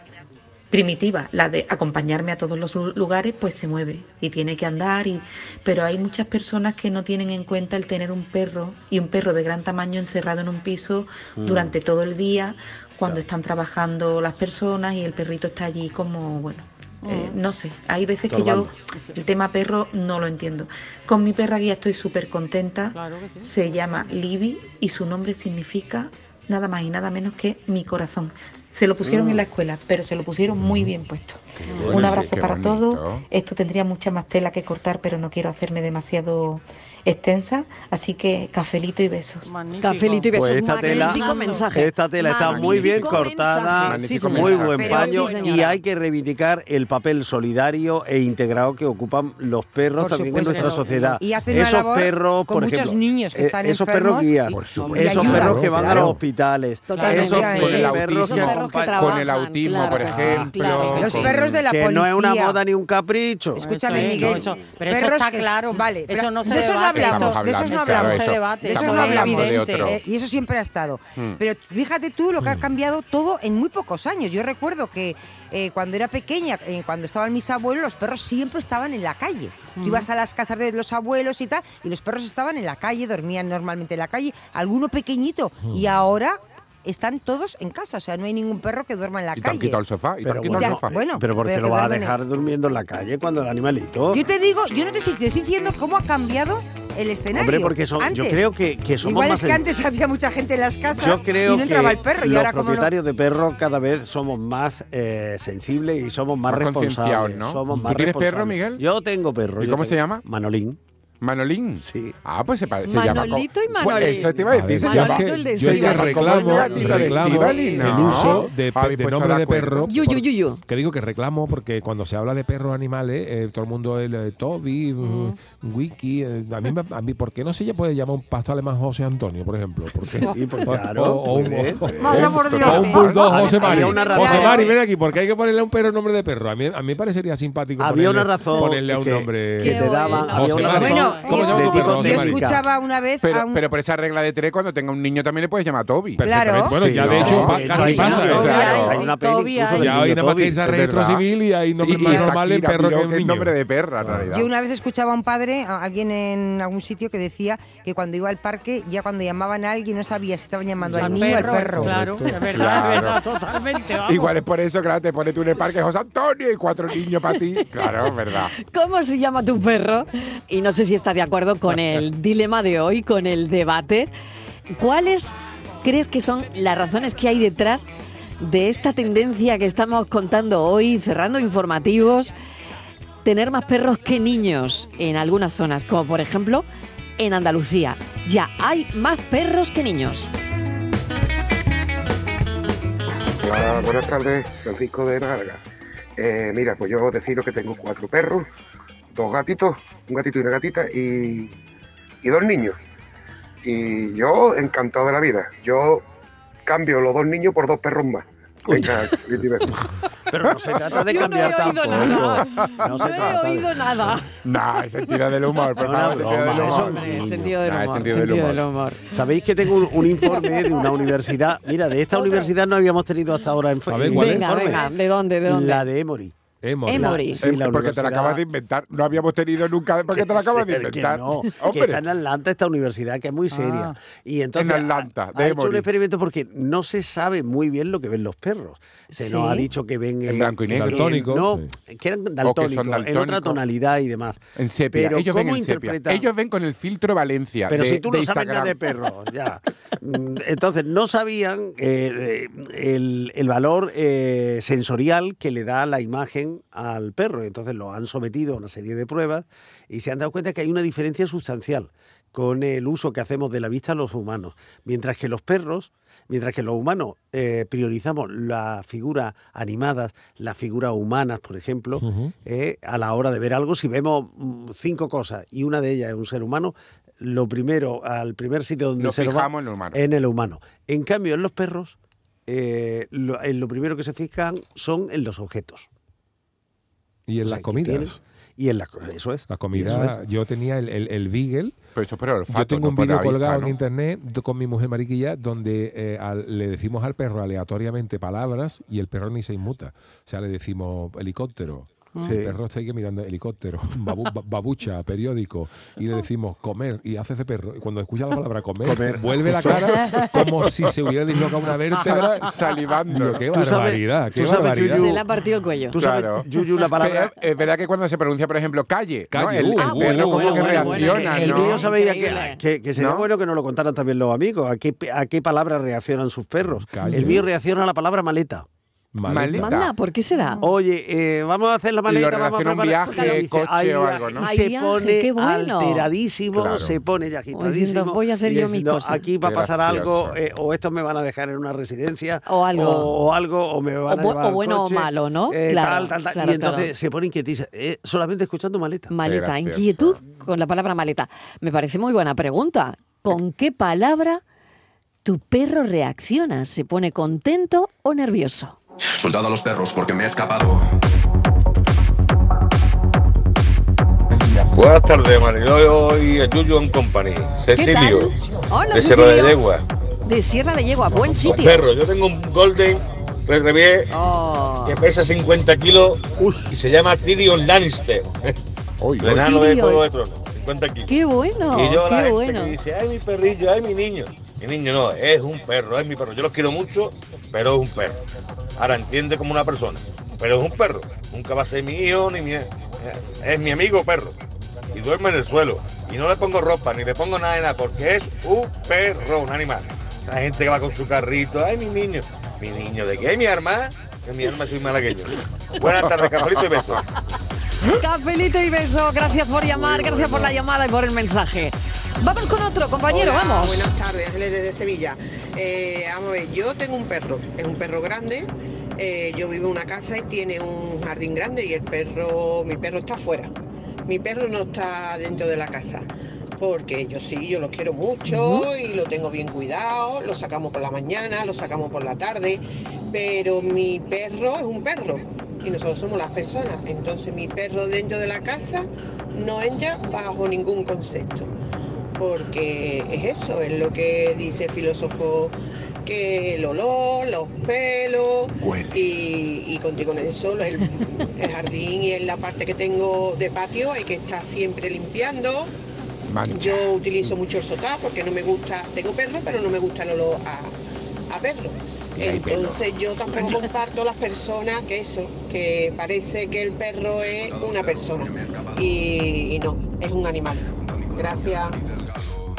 primitiva, la de acompañarme a todos los lu- lugares, pues se mueve y tiene que andar. Y, pero hay muchas personas que no tienen en cuenta el tener un perro y un perro de gran tamaño encerrado en un piso Mm. durante todo el día, cuando están trabajando las personas y el perrito está allí como, bueno, eh, no sé, hay veces que yo el tema perro no lo entiendo. Con mi perra guía estoy súper contenta. Claro que sí. Se llama Libby y su nombre significa nada más y nada menos que mi corazón. Se lo pusieron en la escuela, pero se lo pusieron muy bien puesto. bueno, Un abrazo para bonito. todos. Esto tendría mucha más tela que cortar, pero no quiero hacerme demasiado extensa. Así que cafelito y besos. Magnífico. Cafelito y besos. Pues esta tela- Magnífico mensaje. Esta tela está muy bien Magnífico cortada. Magnífico Sí, muy buen paño sí, y hay que reivindicar el papel solidario e integrado que ocupan los perros Por también en supuesto. nuestra sociedad. Y hacen una esos labor perros, con por muchos ejemplo, niños que eh, están esos perros guías, y- esos perros que van a Claro. los hospitales, Totalmente. esos Con el que autismo. Perros que con el autismo, claro por que ejemplo. claro que Los perros de la que policía. no es una moda ni un capricho. Escúchame, Miguel. pero eso está que- claro. Vale, Eso no se no debate, hablamos. De eso no hablamos. debate, De eso no hablamos. Eh, y eso siempre ha estado. Hmm. Pero fíjate tú lo que ha cambiado todo en muy pocos años. Yo recuerdo que eh, cuando era pequeña, eh, cuando estaban mis abuelos, los perros siempre estaban en la calle. Tú ibas a las casas de los abuelos y tal, y los perros estaban en la calle, dormían normalmente en la calle, alguno pequeñito. Y ahora están todos en casa, o sea, no hay ningún perro que duerma en la Y te han calle. quitado el sofá. Y te han Pero quitado Ya, el sofá. bueno, pero ¿por qué pero lo vas a en- dejar durmiendo en la calle cuando el animalito? Yo te digo, yo no te estoy, te estoy diciendo cómo ha cambiado el escenario. Hombre, porque son- yo creo que, que somos Igual más es que en- antes había mucha gente en las casas Yo creo y no entraba que el perro. Y los ahora como no... propietarios de perros cada vez somos más eh, sensibles y somos más, responsables. ¿no? Somos ¿Tú tienes perro. Miguel? Yo tengo perro. ¿Y cómo tengo- se llama? Manolín. Manolín. Sí. Ah, pues se, parece. se llama. Manolito y Manolín. eso te iba a decir. Se Manolito llama. el de yo que reclamo, reclamo Estíbaliz, el no. uso de, de pues nombre de perro. Yu, yu, yu. Que digo que reclamo porque cuando se habla de perros animales, eh, todo el mundo, el eh, Toby, mm, Wiki, eh, a, mí, a mí, ¿por qué no se puede llamar un pastor alemán José Antonio, por ejemplo? ¿Por qué? Sí, pues O- claro, o, o un, o- o bulldog José Mari. José Mari, ven aquí, porque hay que ponerle a un perro nombre de perro. A mí, a mí me parecería simpático Había ponerle, una razón ponerle a un que- nombre. que te daba- bueno. había José una Mari. razón Bueno, ¿Cómo se llama de tu perro, Yo Mari? escuchaba una vez a Pero, un... pero por esa regla de tres, cuando tenga un niño también le puedes llamar a Toby. Perfectamente. Claro. Bueno, Sí, ya de no, hecho pa- de hecho, casi hay pasa. una- ¿eh? claro. Hay una peli Toby incluso hay. del Ya niño hoy nada más que Toby. irse a es registro verdad. civil y hay y más hasta normales Kira perro que que es niño. nombre de perra, en realidad. Yo una vez escuchaba a un padre, a alguien en algún sitio, que decía que cuando iba al parque, ya cuando llamaban a alguien no sabía si estaban llamando al niño o al perro, perro. Claro, es verdad, Claro. es verdad, totalmente. vamos. Igual es por eso, claro, te pones tú en el parque José Antonio y cuatro niños para ti. Claro, es verdad. ¿Cómo se llama tu perro? Y no sé si está de acuerdo con el dilema de hoy, con el debate. ¿Cuáles crees que son las razones que hay detrás de esta tendencia que estamos contando hoy, cerrando informativos? Tener más perros que niños en algunas zonas, como por ejemplo en Andalucía. Ya hay más perros que niños. Hola, buenas tardes, Francisco de Málaga. Eh, mira, pues yo deciros que tengo cuatro perros, dos gatitos, un gatito y una gatita y, y dos niños. Y yo encantado de la vida. Yo cambio los dos niños por dos perros más. Venga. Pero no se trata de Yo no cambiar he oído tampoco. nada. No No, se he trata de- oído nada. Nah, es sentido del humor, favor, sentido del humor. Sentido del humor. Sabéis que tengo un, un informe de una universidad. Mira, de esta universidad no habíamos tenido hasta ahora en ver, ¿cuál? Venga, informe. venga, ¿de dónde? ¿De dónde? La de Emory. Emory. Emory. Sí, la Eh, porque te la acabas de inventar. No habíamos tenido nunca. Porque te la acabas de que inventar. no, que Hombre. está en Atlanta esta universidad que es muy seria. Ah. y entonces En Atlanta, ha, de ha hecho un experimento porque no se sabe muy bien lo que ven los perros. Se nos ha dicho que ven En blanco y negro. Daltónicos, no, sí. que eran daltónicos, en otra tonalidad y demás. En sepia. Pero Ellos ven ¿cómo en sepia. interpreta- Ellos ven con el filtro Valencia. Pero de- si tú no sabes nada de perros, ya. Mm, Entonces, no sabían eh, eh, el, el valor eh, sensorial que le da la imagen al perro. Entonces, lo han sometido a una serie de pruebas y se han dado cuenta que hay una diferencia sustancial con el uso que hacemos de la vista los humanos. Mientras que los perros, mientras que los humanos eh, priorizamos las figuras animadas, las figuras humanas, por ejemplo, eh, a la hora de ver algo, si vemos mm, cinco cosas y una de ellas es un ser humano, lo primero, al primer sitio donde Lo se nos va fijamos en el humano. en el humano. En cambio, en los perros, eh, lo, en lo primero que se fijan son en los objetos. Y en O sea, las comidas. Y en las co- eso es. La eso comida, es. yo tenía el, el, el Beagle. Pero eso olfato, yo tengo no un la vídeo vista, colgado ¿no? en internet con mi mujer Mariquilla donde eh, al- le decimos al perro aleatoriamente palabras y el perro ni se inmuta. O sea, le decimos helicóptero. Sí. El perro está ahí mirando helicóptero, babu- ba- babucha, periódico, y le decimos comer, y hace ese perro. Y cuando escucha la palabra comer, Comer. vuelve la cara como si se hubiera dislocado una vértebra. Salivando. Digo, qué Tú sabes- barbaridad, qué tú sabes, barbaridad. Yuyu, Se le ha partido el cuello. Tú sabes, Claro. Yuyu, la palabra... Pero es verdad que cuando se pronuncia, por ejemplo, calle, ¿no? Calle, el, uh, el ah, perro bueno, como bueno, que bueno, bueno, reacciona, el ¿no? mío sabéis a Increíble. que, que, que sería ¿No? bueno que nos lo contaran también los amigos. ¿A qué, a qué palabra reaccionan sus perros? Calle. El mío reacciona a la palabra maleta. Maleta. Manda, ¿por qué será? Oye, eh, vamos a hacer la maleta. Lo vamos a relaciona un viaje, dice, coche "Ay, o viaje", algo, ¿no? Ay, se viaje, pone qué bueno. alteradísimo, Claro. se pone ya diciendo, agitadísimo. "Voy a hacer yo mis cosas". Aquí va a pasar algo, eh, o estos me van a dejar en una residencia. O algo. O, o algo, o me van O a bu- llevar o bueno o malo, ¿no? eh, Claro, tal, tal, tal. claro, y entonces claro. se pone inquietiza. eh, solamente escuchando maleta. Maleta, gracioso. inquietud con la palabra maleta. Me parece muy buena pregunta. ¿Con qué palabra tu perro reacciona? ¿Se pone contento o nervioso? Soldado a los perros porque me he escapado. Buenas tardes, Mariló y a Yuyu and Company. Cecilio, de Sierra de. Yegua. De Sierra de Yegua, buen Con sitio. perro, yo tengo un Golden Retriever Oh. que pesa 50 kilos y se llama Tyrion Lannister. Uy, El enano de Tyrion. Juego de Tronos, 50 kilos. Qué bueno, y yo la qué gente bueno. que dice, ay mi perrillo, ay mi niño. Mi niño no, es un perro, es mi perro. Yo los quiero mucho, pero es un perro. Ahora entiende como una persona, pero es un perro. Nunca va a ser mi hijo ni mi... Es mi amigo perro. Y duerme en el suelo. Y no le pongo ropa, ni le pongo nada de nada, porque es un perro, un animal. La gente que va con su carrito, ay mi niño. Mi niño, ¿de qué? ¿Mi arma? Que mi arma soy malagueño. Buenas tardes, Carolito y besos. Cafelito y beso. Gracias por llamar, gracias por la llamada y por el mensaje. Vamos con otro, compañero, Hola, vamos. Buenas tardes, Ángeles desde Sevilla. Eh, vamos a ver, yo tengo un perro, es un perro grande. eh, yo vivo en una casa y tiene un jardín grande y el perro, mi perro está afuera. Mi perro no está dentro de la casa. Porque yo sí, yo lo quiero mucho y lo tengo bien cuidado, lo sacamos por la mañana, lo sacamos por la tarde, pero mi perro es un perro y nosotros somos las personas. Entonces mi perro dentro de la casa no entra bajo ningún concepto porque es eso, es lo que dice el filósofo, que el olor, los pelos, y, y contigo en eso, el, el jardín y en la parte que tengo de patio hay que estar siempre limpiando. Yo utilizo mucho el sotá porque no me gusta, tengo perro, pero no me gusta el olor a, a perro. Entonces yo tampoco comparto las personas que eso, que parece que el perro es una persona y, y no, es un animal. Gracias.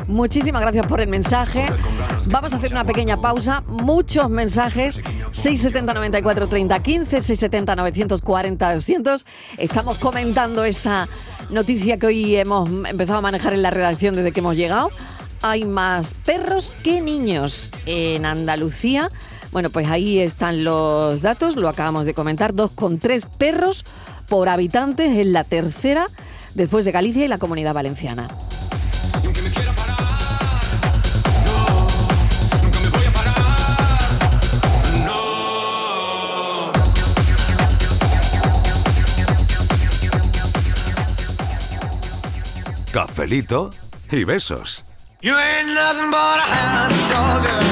Muchísimas gracias por el mensaje. Vamos a hacer una pequeña pausa. Muchos mensajes. 670 94 30 15, 670 940 200. Estamos comentando esa noticia que hoy hemos empezado a manejar en la redacción desde que hemos llegado. Hay más perros que niños en Andalucía. Bueno, pues ahí están los datos, lo acabamos de comentar. Dos con tres perros por habitantes en la tercera después de Galicia y la Comunidad Valenciana. Cafelito y besos. You ain't nothing but a hound dog, girl.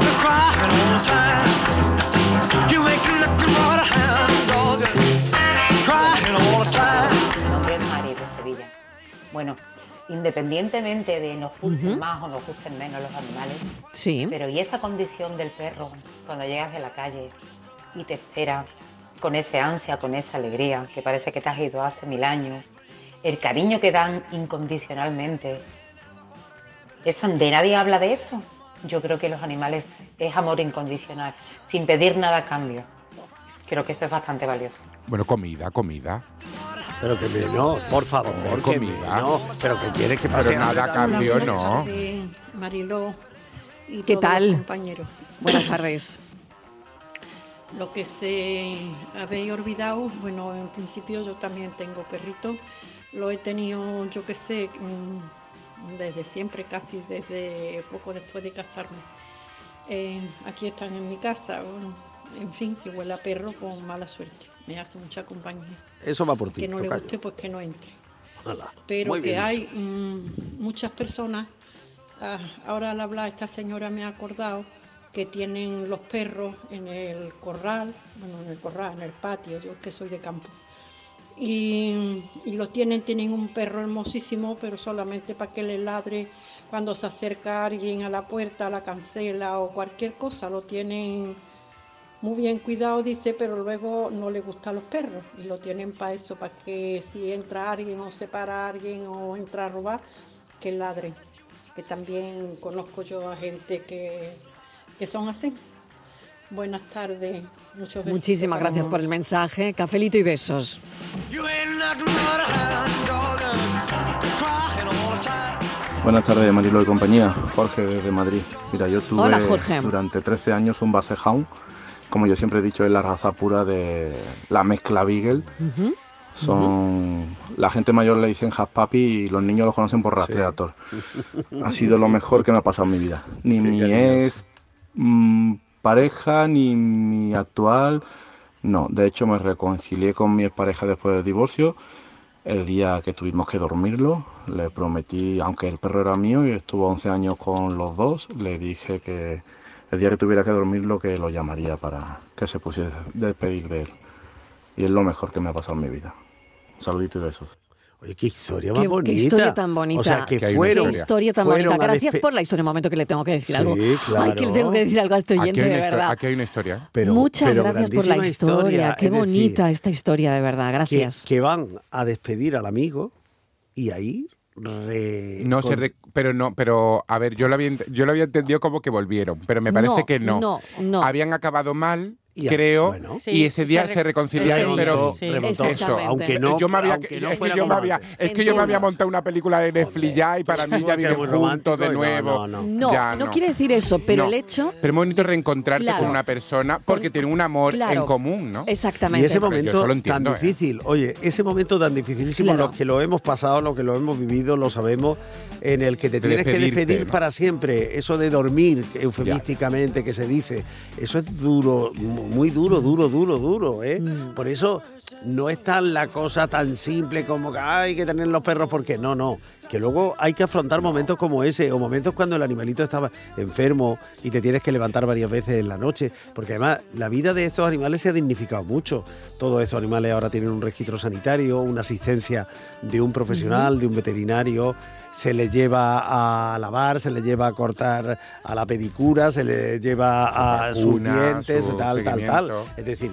You're crying all the time. You ain't nothing but a hound dog. Crying all the time. Mi nombre es Mari de Sevilla. Bueno, independientemente de nos gusten Ujú. más o nos gusten menos los animales, Sí. pero y esa condición del perro cuando llegas de la calle y te espera con ese ansia, con esa alegría, que parece que te has ido hace mil años, el cariño que dan incondicionalmente, eso, de nadie habla de eso. Yo creo que los animales es amor incondicional, sin pedir nada a cambio. Creo que eso es bastante valioso. Bueno, comida, comida. Pero que me- no, por favor, que me- comida. no, pero que quieres que Pero pase nada a cambio, no. Mariló y ¿Qué todos tal? los compañeros. Buenas tardes. Lo que se habéis olvidado, bueno, en principio yo también tengo perrito. Lo he tenido, yo qué sé, mm, desde siempre, casi desde poco después de casarme. Eh, aquí están en mi casa. bueno, en fin, si huele a perro, con mala suerte. Me hace mucha compañía. Eso va por ti, Que no le guste, pues que no entre. Hala, pero muy que hay mm, muchas personas, ah, ahora al hablar esta señora me ha acordado que tienen los perros en el corral, bueno, en el corral, en el patio, yo que soy de campo. Y, y lo tienen, tienen un perro hermosísimo, pero solamente para que le ladre cuando se acerca alguien a la puerta, a la cancela o cualquier cosa, lo tienen muy bien cuidado, dice, pero luego no le gustan los perros y lo tienen para eso, para que si entra alguien o se para alguien o entra a robar, que ladren. Que también conozco yo a gente que, que son así. Buenas tardes, muchos besos. Muchísimas gracias por el mensaje. Cafelito y besos. Buenas tardes, Marilo y compañía. Jorge desde Madrid. Mira, yo tuve Hola, Jorge. durante 13 años un Basset Hound. Como yo siempre he dicho, es la raza pura de la mezcla Beagle. Son la gente mayor le dicen Half Papi y los niños los conocen por Rastreator. Ha sido lo mejor que me ha pasado en mi vida. Ni mi ex mm, pareja ni mi actual. No, de hecho me reconcilié con mi pareja después del divorcio. El día que tuvimos que dormirlo, le prometí, aunque el perro era mío y estuvo 11 años con los dos, le dije que el día que tuviera que dormirlo, que lo llamaría para que se pusiese despedir de él. Y es lo mejor que me ha pasado en mi vida. Saludito y besos. Oye, qué historia Qué, más qué bonita. historia tan bonita. O sea, que Qué fueron. historia tan fueron bonita. Gracias por la historia. Un momento que le tengo que decir Sí, algo. Ay, que le tengo que decir algo a este oyente, de historia, verdad. aquí hay una historia. Pero- Muchas pero gracias por la grandísima historia. Qué es decir, bonita esta historia, de verdad. que, Gracias. que van a despedir al amigo y ahí re- No sé, con- de- pero no, pero a ver, yo lo había ent- yo lo había entendido como que volvieron, pero me parece No, que no. no, no. Habían acabado mal Y creo, bueno. y ese día se se, re- reconciliaron, pero remontó, Sí. remontó. eso, Aunque no- yo me había, no es que yo me había, romántico. es que yo me había Entiendo. montado una película de Netflix ya y para mí ya muy juntos de nuevo. no, No, Ya no, quiere decir eso, pero No. el hecho. Pero es bonito reencontrarse Claro. con una persona porque tiene un amor Claro. en común, ¿no? Exactamente. Y ese momento tan ¿eh? difícil, oye, ese momento tan dificilísimo, Claro. los que lo hemos pasado, los que lo hemos vivido, lo sabemos, en el que te De tienes que despedir ¿no? para siempre, eso de dormir, eufemísticamente que se dice, eso es duro, muy duro, duro, duro, duro, ¿eh? Mm. Por eso no es tan la cosa tan simple como que "Ay, hay que tener los perros porque no, no. Que luego hay que afrontar momentos como ese, o momentos cuando el animalito estaba enfermo y te tienes que levantar varias veces en la noche. Porque además la vida de estos animales se ha dignificado mucho. Todos estos animales ahora tienen un registro sanitario, una asistencia de un profesional, de un veterinario. Se les lleva a lavar, se les lleva a cortar a la pedicura, se les lleva a sus dientes, su tal, tal, tal. Es decir,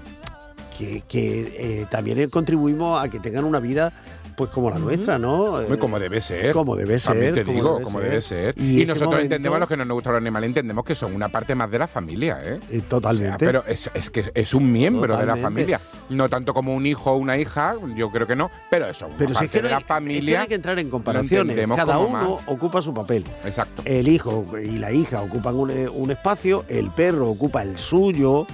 que, que, eh, también contribuimos a que tengan una vida pues como la nuestra, ¿no? Muy como debe ser. Como debe También ser, te como digo, debe como ser. debe ser. Y nosotros momento- entendemos, los que no nos gustan los animales, entendemos que son una parte más de la familia, ¿eh? Eh, totalmente. O sea, pero es, es que es un miembro de la familia. No tanto como un hijo o una hija, yo creo que no, pero eso es una Pero si parte es que, de la es que no familia. hay que entrar en comparaciones. Cada uno más. ocupa su papel. Exacto. El hijo y la hija ocupan un, un espacio, el perro ocupa el suyo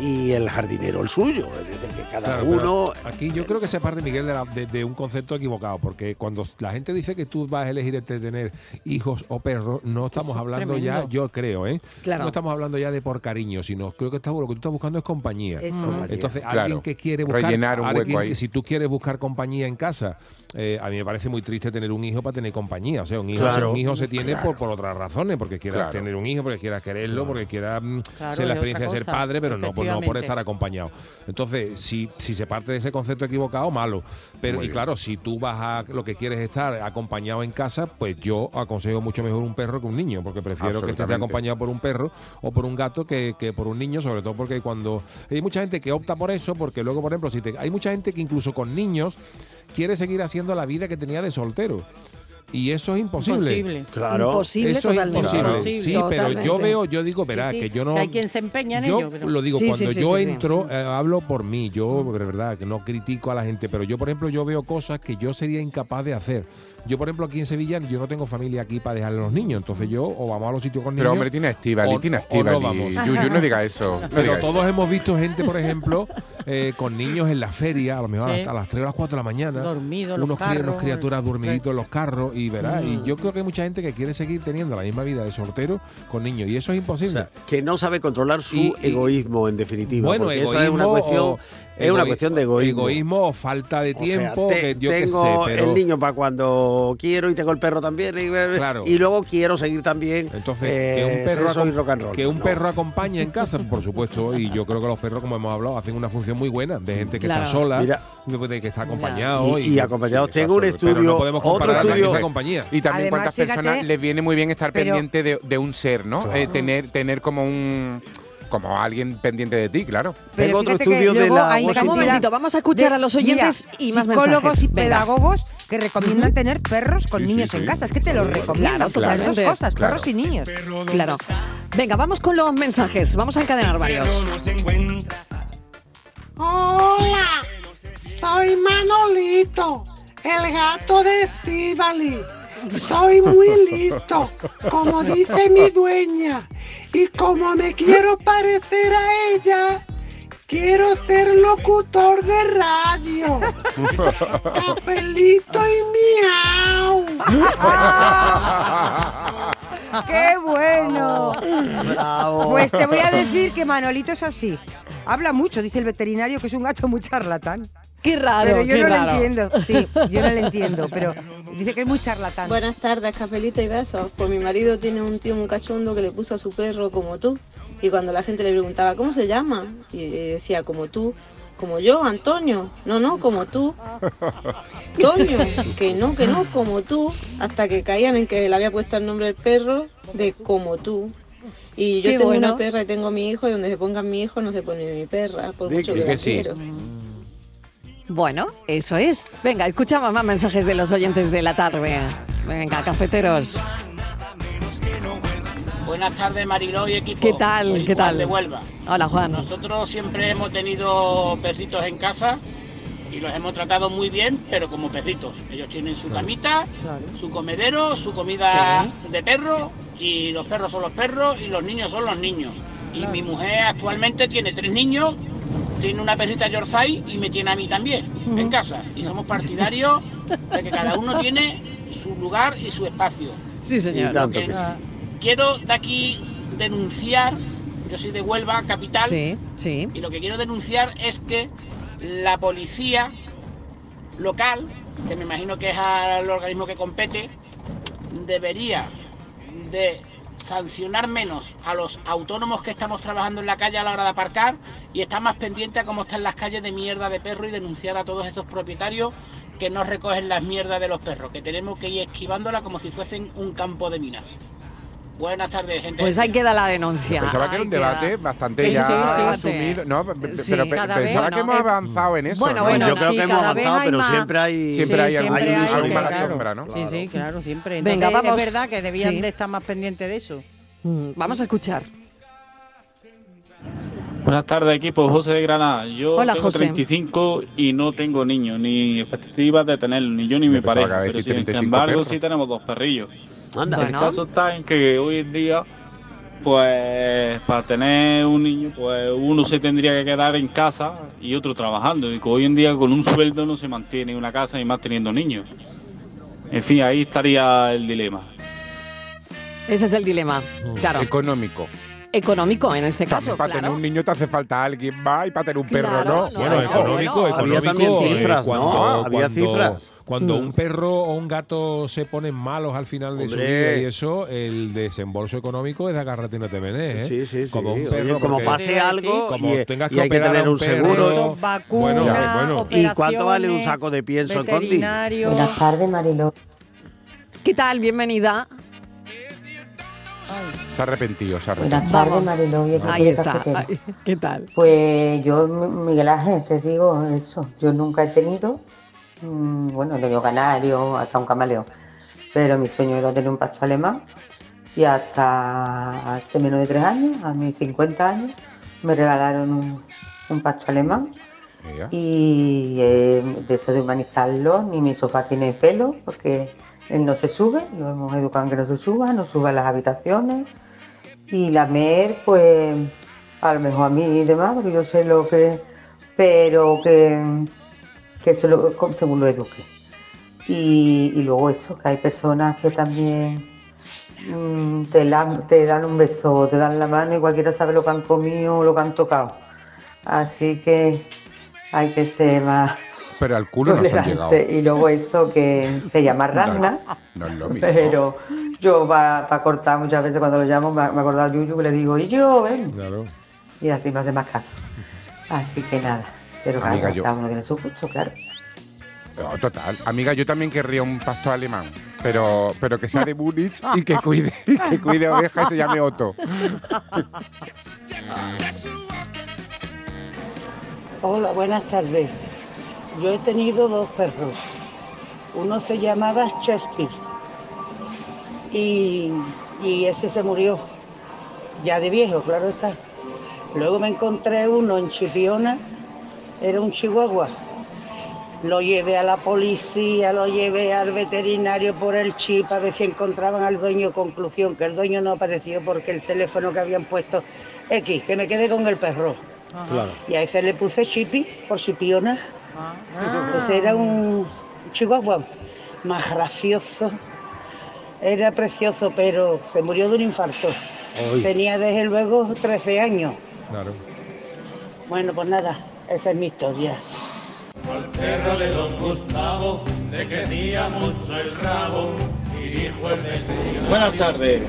y el jardinero el suyo. Es decir, que cada Claro, uno. Aquí yo creo que se parte, Miguel, de, la- de- de un concepto equivocado, porque cuando la gente dice que tú vas a elegir entre tener hijos o perros, no estamos Eso hablando ya, yo creo, ¿eh? Claro. No estamos hablando ya de por cariño, sino creo que estamos, lo que tú estás buscando es compañía. Eso. Entonces, Claro. alguien que quiere buscar. Rellenar un hueco alguien ahí. que- si tú quieres buscar compañía en casa, eh, a mí me parece muy triste tener un hijo para tener compañía. O sea, un hijo, Claro. un hijo se tiene Claro. por, por otras razones, porque quiera Claro. tener un hijo, porque quiera quererlo, porque quiera mm, Claro, ser la experiencia de ser padre, pero no por, no por estar acompañado. Entonces, si, si se parte de ese concepto equivocado, malo. Pero, Muy y bien. claro, si tú vas a lo que quieres estar acompañado en casa, pues yo aconsejo mucho mejor un perro que un niño, porque prefiero que Absolutamente. acompañado por un perro o por un gato que, que por un niño, sobre todo porque cuando hay mucha gente que opta por eso, porque luego, por ejemplo, si te- hay mucha gente que incluso con niños quiere seguir haciendo la vida que tenía de soltero. Y eso es imposible. Imposible. Claro. Imposible Eso es totalmente. imposible. Imposible. Sí, pero yo Totalmente. veo, yo digo, verá, Sí, sí, que yo no. que hay quien se empeña en yo ello, pero- lo digo, Sí, cuando sí, yo sí, sí. entro, eh, hablo por mí, yo, de verdad, que no critico a la gente, pero yo, por ejemplo, yo veo cosas que yo sería incapaz de hacer. Yo, por ejemplo, aquí en Sevilla, yo no tengo familia aquí para dejarle a los niños, entonces yo o vamos a los sitios con niños. Pero hombre, tiene Estivali, o- tiene o no. Yuyu, no diga eso. no Pero diga todos eso. hemos visto gente, por ejemplo, eh, con niños en la feria, a lo mejor Sí. hasta las 3 o las 4 de la mañana. Dormido en los unos, carros, unos criaturas dormiditos en los carros y verás. Mm. Y yo creo que hay mucha gente que quiere seguir teniendo la misma vida de soltero con niños y eso es O imposible. sea, que no sabe controlar su Y- y- egoísmo, en definitiva. bueno, porque egoísmo eso es una cuestión, o- es una cuestión de egoísmo. Egoísmo o falta de O sea, tiempo, te- que yo qué tengo sé, pero el niño para cuando quiero y tengo el perro también y, Claro. y luego quiero seguir también Entonces, eh, que un perro, y rock and roll. que un No. perro acompañe en casa, por supuesto, y yo creo que los perros, como hemos hablado, hacen una función muy buena de gente que Claro. está sola, Mira. de que está acompañado. Y- y acompañados. Tengo un Pero estudio, no podemos otro comparar a estudio- esa compañía. Y también Además, cuántas fíjate, personas les viene muy bien estar pero- pendiente de, de un ser, ¿no? Eh, tener, tener como un como alguien pendiente de ti, claro. Pero Tengo otro estudio de la hay Venga, un momentito, vamos a escuchar de- a los oyentes mira, y más psicólogos mensajes. y Venga. pedagogos que recomiendan tener perros con Sí, niños sí. en casa. Es que te los recomiendan. Claro, las dos totalmente. cosas, Claro. perros y niños. Claro. Venga, vamos con los mensajes. Vamos a encadenar varios. Hola, soy Manolito, el gato de Estivali. Soy muy listo, como dice mi dueña. Y como me quiero parecer a ella, quiero ser locutor de radio. Cafelito y miau. ¡Qué bueno! Bravo. Pues te voy a decir que Manolito es así. Habla mucho, dice el veterinario, que es un gato muy charlatán. Qué raro, Pero yo qué no raro. lo entiendo. Sí, yo no lo entiendo, pero dice que es muy charlatán. Buenas tardes, cafelito y besos. Pues mi marido tiene un tío muy cachondo que le puso a su perro como tú. Y cuando la gente le preguntaba, ¿cómo se llama? Y decía, como tú. Como yo, Antonio. No, no, como tú. Toño. Que no, que no, como tú. Hasta que caían en que le había puesto el nombre del perro de como tú. Y yo Qué tengo bueno. una perra y tengo a mi hijo, y donde se ponga mi hijo no se pone mi perra, por Di mucho que que la sí. quiero. Bueno, eso es. Venga, escuchamos más mensajes de los oyentes de la tarde. Venga, cafeteros. Buenas tardes, Mariló y equipo. ¿Qué tal? Soy ¿Qué Juan tal? de Huelva. Hola, Juan. Nosotros siempre hemos tenido perritos en casa y los hemos tratado muy bien, pero como perritos. Ellos tienen su camita, su comedero, su comida de perro y los perros son los perros y los niños son los niños. Y mi mujer actualmente tiene tres niños, tiene una perrita Yorkshire y me tiene a mí también en casa. Y somos partidarios de que cada uno tiene su lugar y su espacio. Sí, señor. Y tanto Lo que sí. Quiero de aquí denunciar, yo soy de Huelva, capital, Sí, sí. y lo que quiero denunciar es que la policía local, que me imagino que es al organismo que compete, debería de sancionar menos a los autónomos que estamos trabajando en la calle a la hora de aparcar y estar más pendiente a cómo están las calles de mierda de perro y denunciar a todos esos propietarios que no recogen las mierdas de los perros, que tenemos que ir esquivándola como si fuesen un campo de minas. Buenas tardes, gente. Pues ahí queda la denuncia. Pensaba que era un queda. debate bastante ya sí, sí. asumido. No, Sí, pero vez, pensaba que hemos eh, avanzado en eso. bueno, ¿no? bueno, yo creo sí, que hemos avanzado, pero más- siempre hay. Siempre hay algún- hay algún mala claro. sombra, ¿no? Sí, sí, claro, siempre. Venga, vamos. Es verdad que debían Sí. de estar más pendientes de eso. Mm, Vamos a escuchar. Buenas tardes, equipo. José de Granada. Yo Hola, tengo José. 35 y no tengo niños, ni expectativas de tenerlos, ni yo ni mi pensaba que pareja. Pero sin 35 embargo, perros. sí tenemos dos perrillos. Anda. El caso está en que hoy en día, pues para tener un niño, pues uno se tendría que quedar en casa y otro trabajando. Y que hoy en día con un sueldo no se mantiene una casa y más teniendo niños. En fin, ahí estaría el dilema. Ese es el dilema. Claro. Económico. Económico en este caso, para tener claro. un niño te hace falta alguien más y para tener un perro Claro, no. no, Bueno, no, económico, bueno. Había económico. también eh, cifras, ¿no? cuando, Había cuando- cifras. Cuando Mm. un perro o un gato se ponen malos al final de su vida y eso, el desembolso económico es de agárrate y no te menes, ¿eh? Sí, sí, sí. Como un Oye, perro, como porque- pase algo como y, tengas y que hay tener un un perro. seguro. Vacunas, Bueno, bueno. ¿Y cuánto vale un saco de pienso Condi? veterinario. Buenas tardes, Mariló. ¿Qué tal? Bienvenida. Se ha arrepentido, se ha arrepentido. Buenas tardes, Ahí está. ¿Qué tal? Pues yo, Miguel Ángel, te digo eso. Yo nunca he tenido, mm, bueno, he tenido canario, hasta un camaleón. Pero mi sueño era tener un pastor alemán. Y hasta hace menos de tres años, a mis 50 años, me regalaron un, un pastor alemán. Y eh, de eso de humanizarlo, ni mi sofá tiene pelo, porque él no se sube, lo hemos educado en que no se suba, no suba a las habitaciones. Y la mer, pues, a lo mejor a mí y demás, porque yo sé lo que, pero que, que se lo, según lo eduque. Y, y luego eso, que hay personas que también mm, te, la- te dan un beso, te dan la mano y cualquiera sabe lo que han comido o lo que han tocado. Así que hay que ser más Pero al culo no se han llegado. Y luego eso que se llama rana. No es lo mismo. Pero yo para cortar muchas veces cuando lo llamo me, me he acordado a Yuyu que le digo, y yo, ven. Claro. Y así me hace más caso. Así que nada. Pero Amiga, cada, yo- cada uno tiene su gusto, claro. No, total. Amiga, yo también querría un pastor alemán, pero, pero que sea de Múnich y que cuide, y que cuide ovejas y se llame Otto. Hola, buenas tardes. Yo he tenido dos perros. Uno se llamaba Shakespeare y, y ese se murió ya de viejo, claro está. Luego me encontré uno en Chipiona, era un chihuahua. Lo llevé a la policía, lo llevé al veterinario por el chip a ver si encontraban al dueño. Conclusión, que el dueño no apareció porque el teléfono que habían puesto X, que me quedé con el perro. Claro. Y a ese le puse Chipi por Chipiona. Ese era un chihuahua más gracioso. Era precioso, pero se murió de un infarto. Ay. Tenía desde luego 13 años. Claro. Bueno, pues nada, esa es mi historia. Al perro de don Gustavo le crecía mucho el rabo y dijo el vecino. Buenas tardes.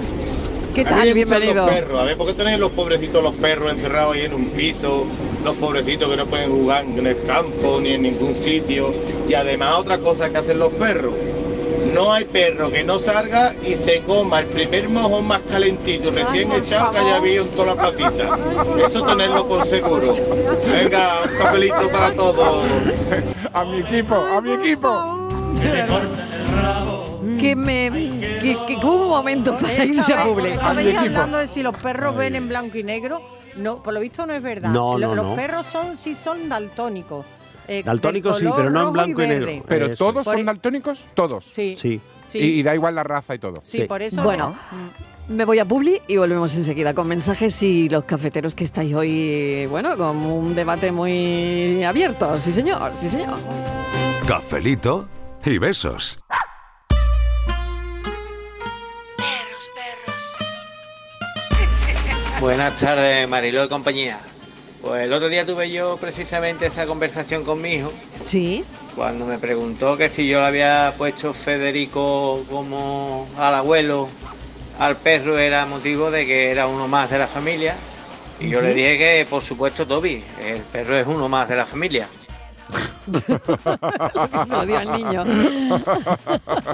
¿Qué tal? Bienvenido. Los perros. A ver, ¿por qué tenéis los pobrecitos los perros encerrados ahí en un piso? Los pobrecitos que no pueden jugar en el campo ni en ningún sitio. Y además otra cosa que hacen los perros. No hay perro que no salga y se coma el primer mojón más calentito, recién echado que haya habido en toda la placita. Eso tenerlo por seguro. Venga, un papelito para todos. A mi equipo, a mi equipo. Que le corten el rabo que me que, que hubo un momento para irse a. Estabais hablando de si los perros ven en blanco y negro. No, por lo visto no es verdad. No, Lo- no, los no. perros son sí son daltónicos. Eh, Daltónicos sí, pero no en blanco y negro. Pero Eso. todos Por son e- daltónicos, todos. Sí. Sí. Sí. Y, y da igual la raza y todo. Sí, por eso. Bueno, Mm. me voy a Publi y volvemos enseguida con mensajes y los cafeteros que estáis hoy, bueno, con un debate muy abierto. Sí, señor, sí, señor. Cafelito y besos. Buenas tardes, Mariló y compañía. Pues el otro día tuve yo precisamente esa conversación con mi hijo. Sí. Cuando me preguntó que si yo le había puesto Federico como al abuelo, al perro era motivo de que era uno más de la familia. Y yo le dije que, por supuesto, Toby, el perro es uno más de la familia. Lo dio al niño.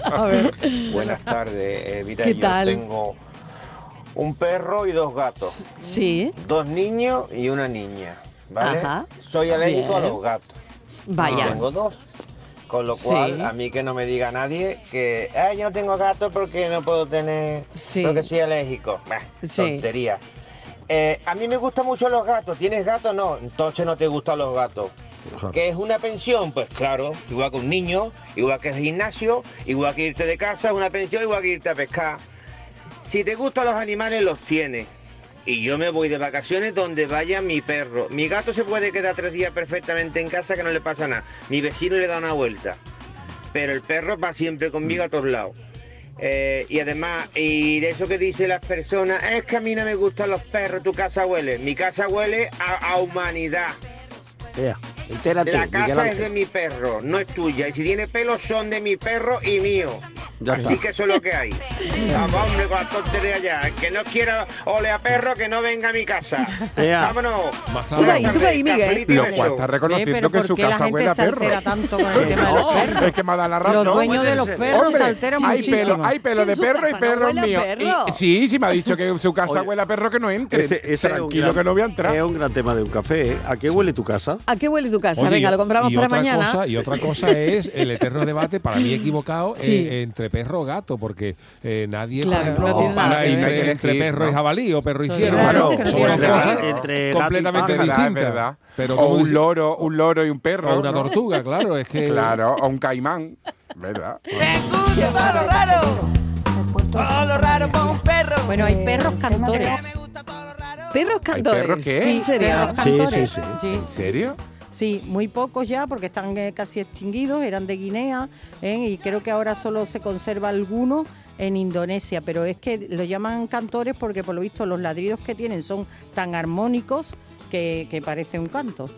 A ver. Buenas tardes, eh, mira, ¿Qué yo tal? tengo un perro y dos gatos. Sí. Dos niños y una niña, ¿vale? Ajá. Soy alérgico a los gatos. Vaya. Tengo dos. Con lo Sí. cual, a mí que no me diga nadie que "Ah, yo no tengo gatos porque no puedo tener, Sí. porque soy alérgico. Bah, Sí. Tontería. Eh, a mí me gustan mucho los gatos. ¿Tienes gatos? No. Entonces no te gustan los gatos. ¿Qué es una pensión? Pues claro, igual que un niño, igual que el gimnasio, igual que irte de casa, es una pensión, igual que irte a pescar. Si te gustan los animales, los tienes. Y yo me voy de vacaciones donde vaya mi perro. Mi gato se puede quedar tres días perfectamente en casa que no le pasa nada. Mi vecino le da una vuelta. Pero el perro va siempre conmigo a todos lados. Eh, y además, y de eso que dicen las personas, es que a mí no me gustan los perros, tu casa huele. Mi casa huele a, a humanidad. Entérate, La casa es de mi perro, no es tuya. Y si tiene pelos son de mi perro y mío. Ya Así está. que eso es lo que hay. Vamos, hombre, con la tontería ya. El que no quiera ole a perro, que no venga a mi casa. Ea. Vámonos. Tú ve ahí, tú ahí, Miguel. Lo cual está reconociendo que ¿por su casa huele a perro. tanto con el tema de los perros? Es que me ha dado la razón. Los dueños de los perros se alteran hay muchísimo. Pelo, hay pelo de perro y perro mío. perro. Y- sí, sí me ha dicho que en su casa Oye, huele a perro que no entre. Ese- ese es un Tranquilo gran- que no voy a entrar. Es un gran tema de un café. ¿eh? ¿A qué huele tu casa? ¿A qué huele tu casa? Venga, lo compramos para mañana. y otra cosa es el eterno debate, para mí equivocado, Sí. Entre perro o gato, porque eh, nadie Claro, ejemplo, no ver. entre, entre perro y jabalí o perro y ciervo. Claro, Son no tiene nada cosas. Entre gato y completamente pájaro, Es distintas. verdad. Pero o un dice- loro, un loro y un perro. o una ¿no? tortuga, claro, es que Claro, o un caimán. ¿Verdad? Bueno, hay perros cantores. ¿Perros cantores? perros qué? Sí, ¿en serio? perros Sí, cantores. sí, sí. Sí. ¿En serio? Sí, muy pocos ya porque están eh, casi extinguidos, eran de Guinea ¿eh? y creo que ahora solo se conserva alguno en Indonesia, pero es que lo llaman cantores porque por lo visto los ladridos que tienen son tan armónicos que, que parece un canto.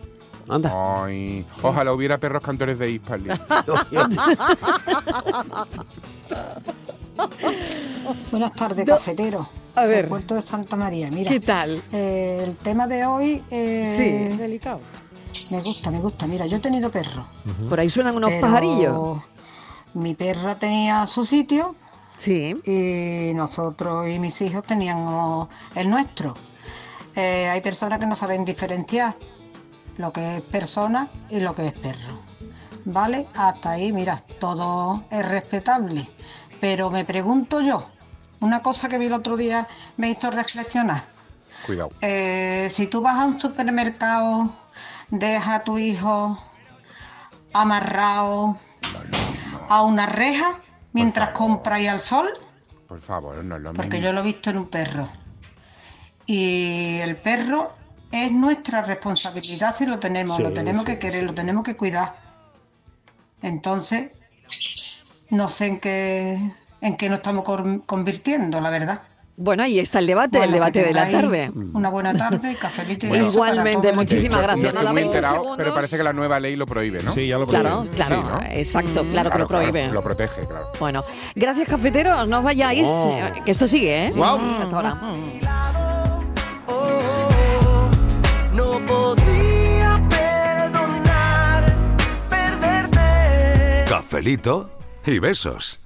Anda. Ay, ojalá hubiera perros cantores de Hispali. Buenas tardes, Do- cafetero. A ver. Del puerto de Santa María. Mira, ¿Qué tal? eh, el tema de hoy eh, Sí. Delicado. Me gusta, me gusta. Mira, yo he tenido perros. Por ahí suenan unos pero pajarillos. Mi perra tenía su sitio Sí. y nosotros y mis hijos teníamos el nuestro. Eh, hay personas que no saben diferenciar lo que es persona y lo que es perro. ¿Vale? Hasta ahí, mira, todo es respetable. Pero me pregunto yo, una cosa que vi el otro día me hizo reflexionar. Cuidado. Eh, si tú vas a un supermercado, deja a tu hijo amarrado a una reja mientras compra ahí al sol, Por favor, no es lo porque mismo. yo lo he visto en un perro. Y el perro es nuestra responsabilidad si lo tenemos, Sí, lo tenemos sí, que querer, lo tenemos que cuidar. Entonces, no sé en qué, en qué nos estamos convirtiendo, la verdad. Bueno, ahí está el debate, el Bueno, debate que de la tarde. Una buena tarde cafelito y Bueno. Igualmente, el muchísimas gracias. No muy 20 enterado, pero parece que la nueva ley lo prohíbe, ¿no? Sí, ya lo prohíbe. Claro, claro, Sí, ¿no? exacto, claro que lo prohíbe. lo protege, claro. Bueno, gracias cafeteros, no os vayáis, Oh. eh, que esto sigue, ¿eh? Guau. Hasta ahora. No podría perdonar perderte. Cafelito y besos.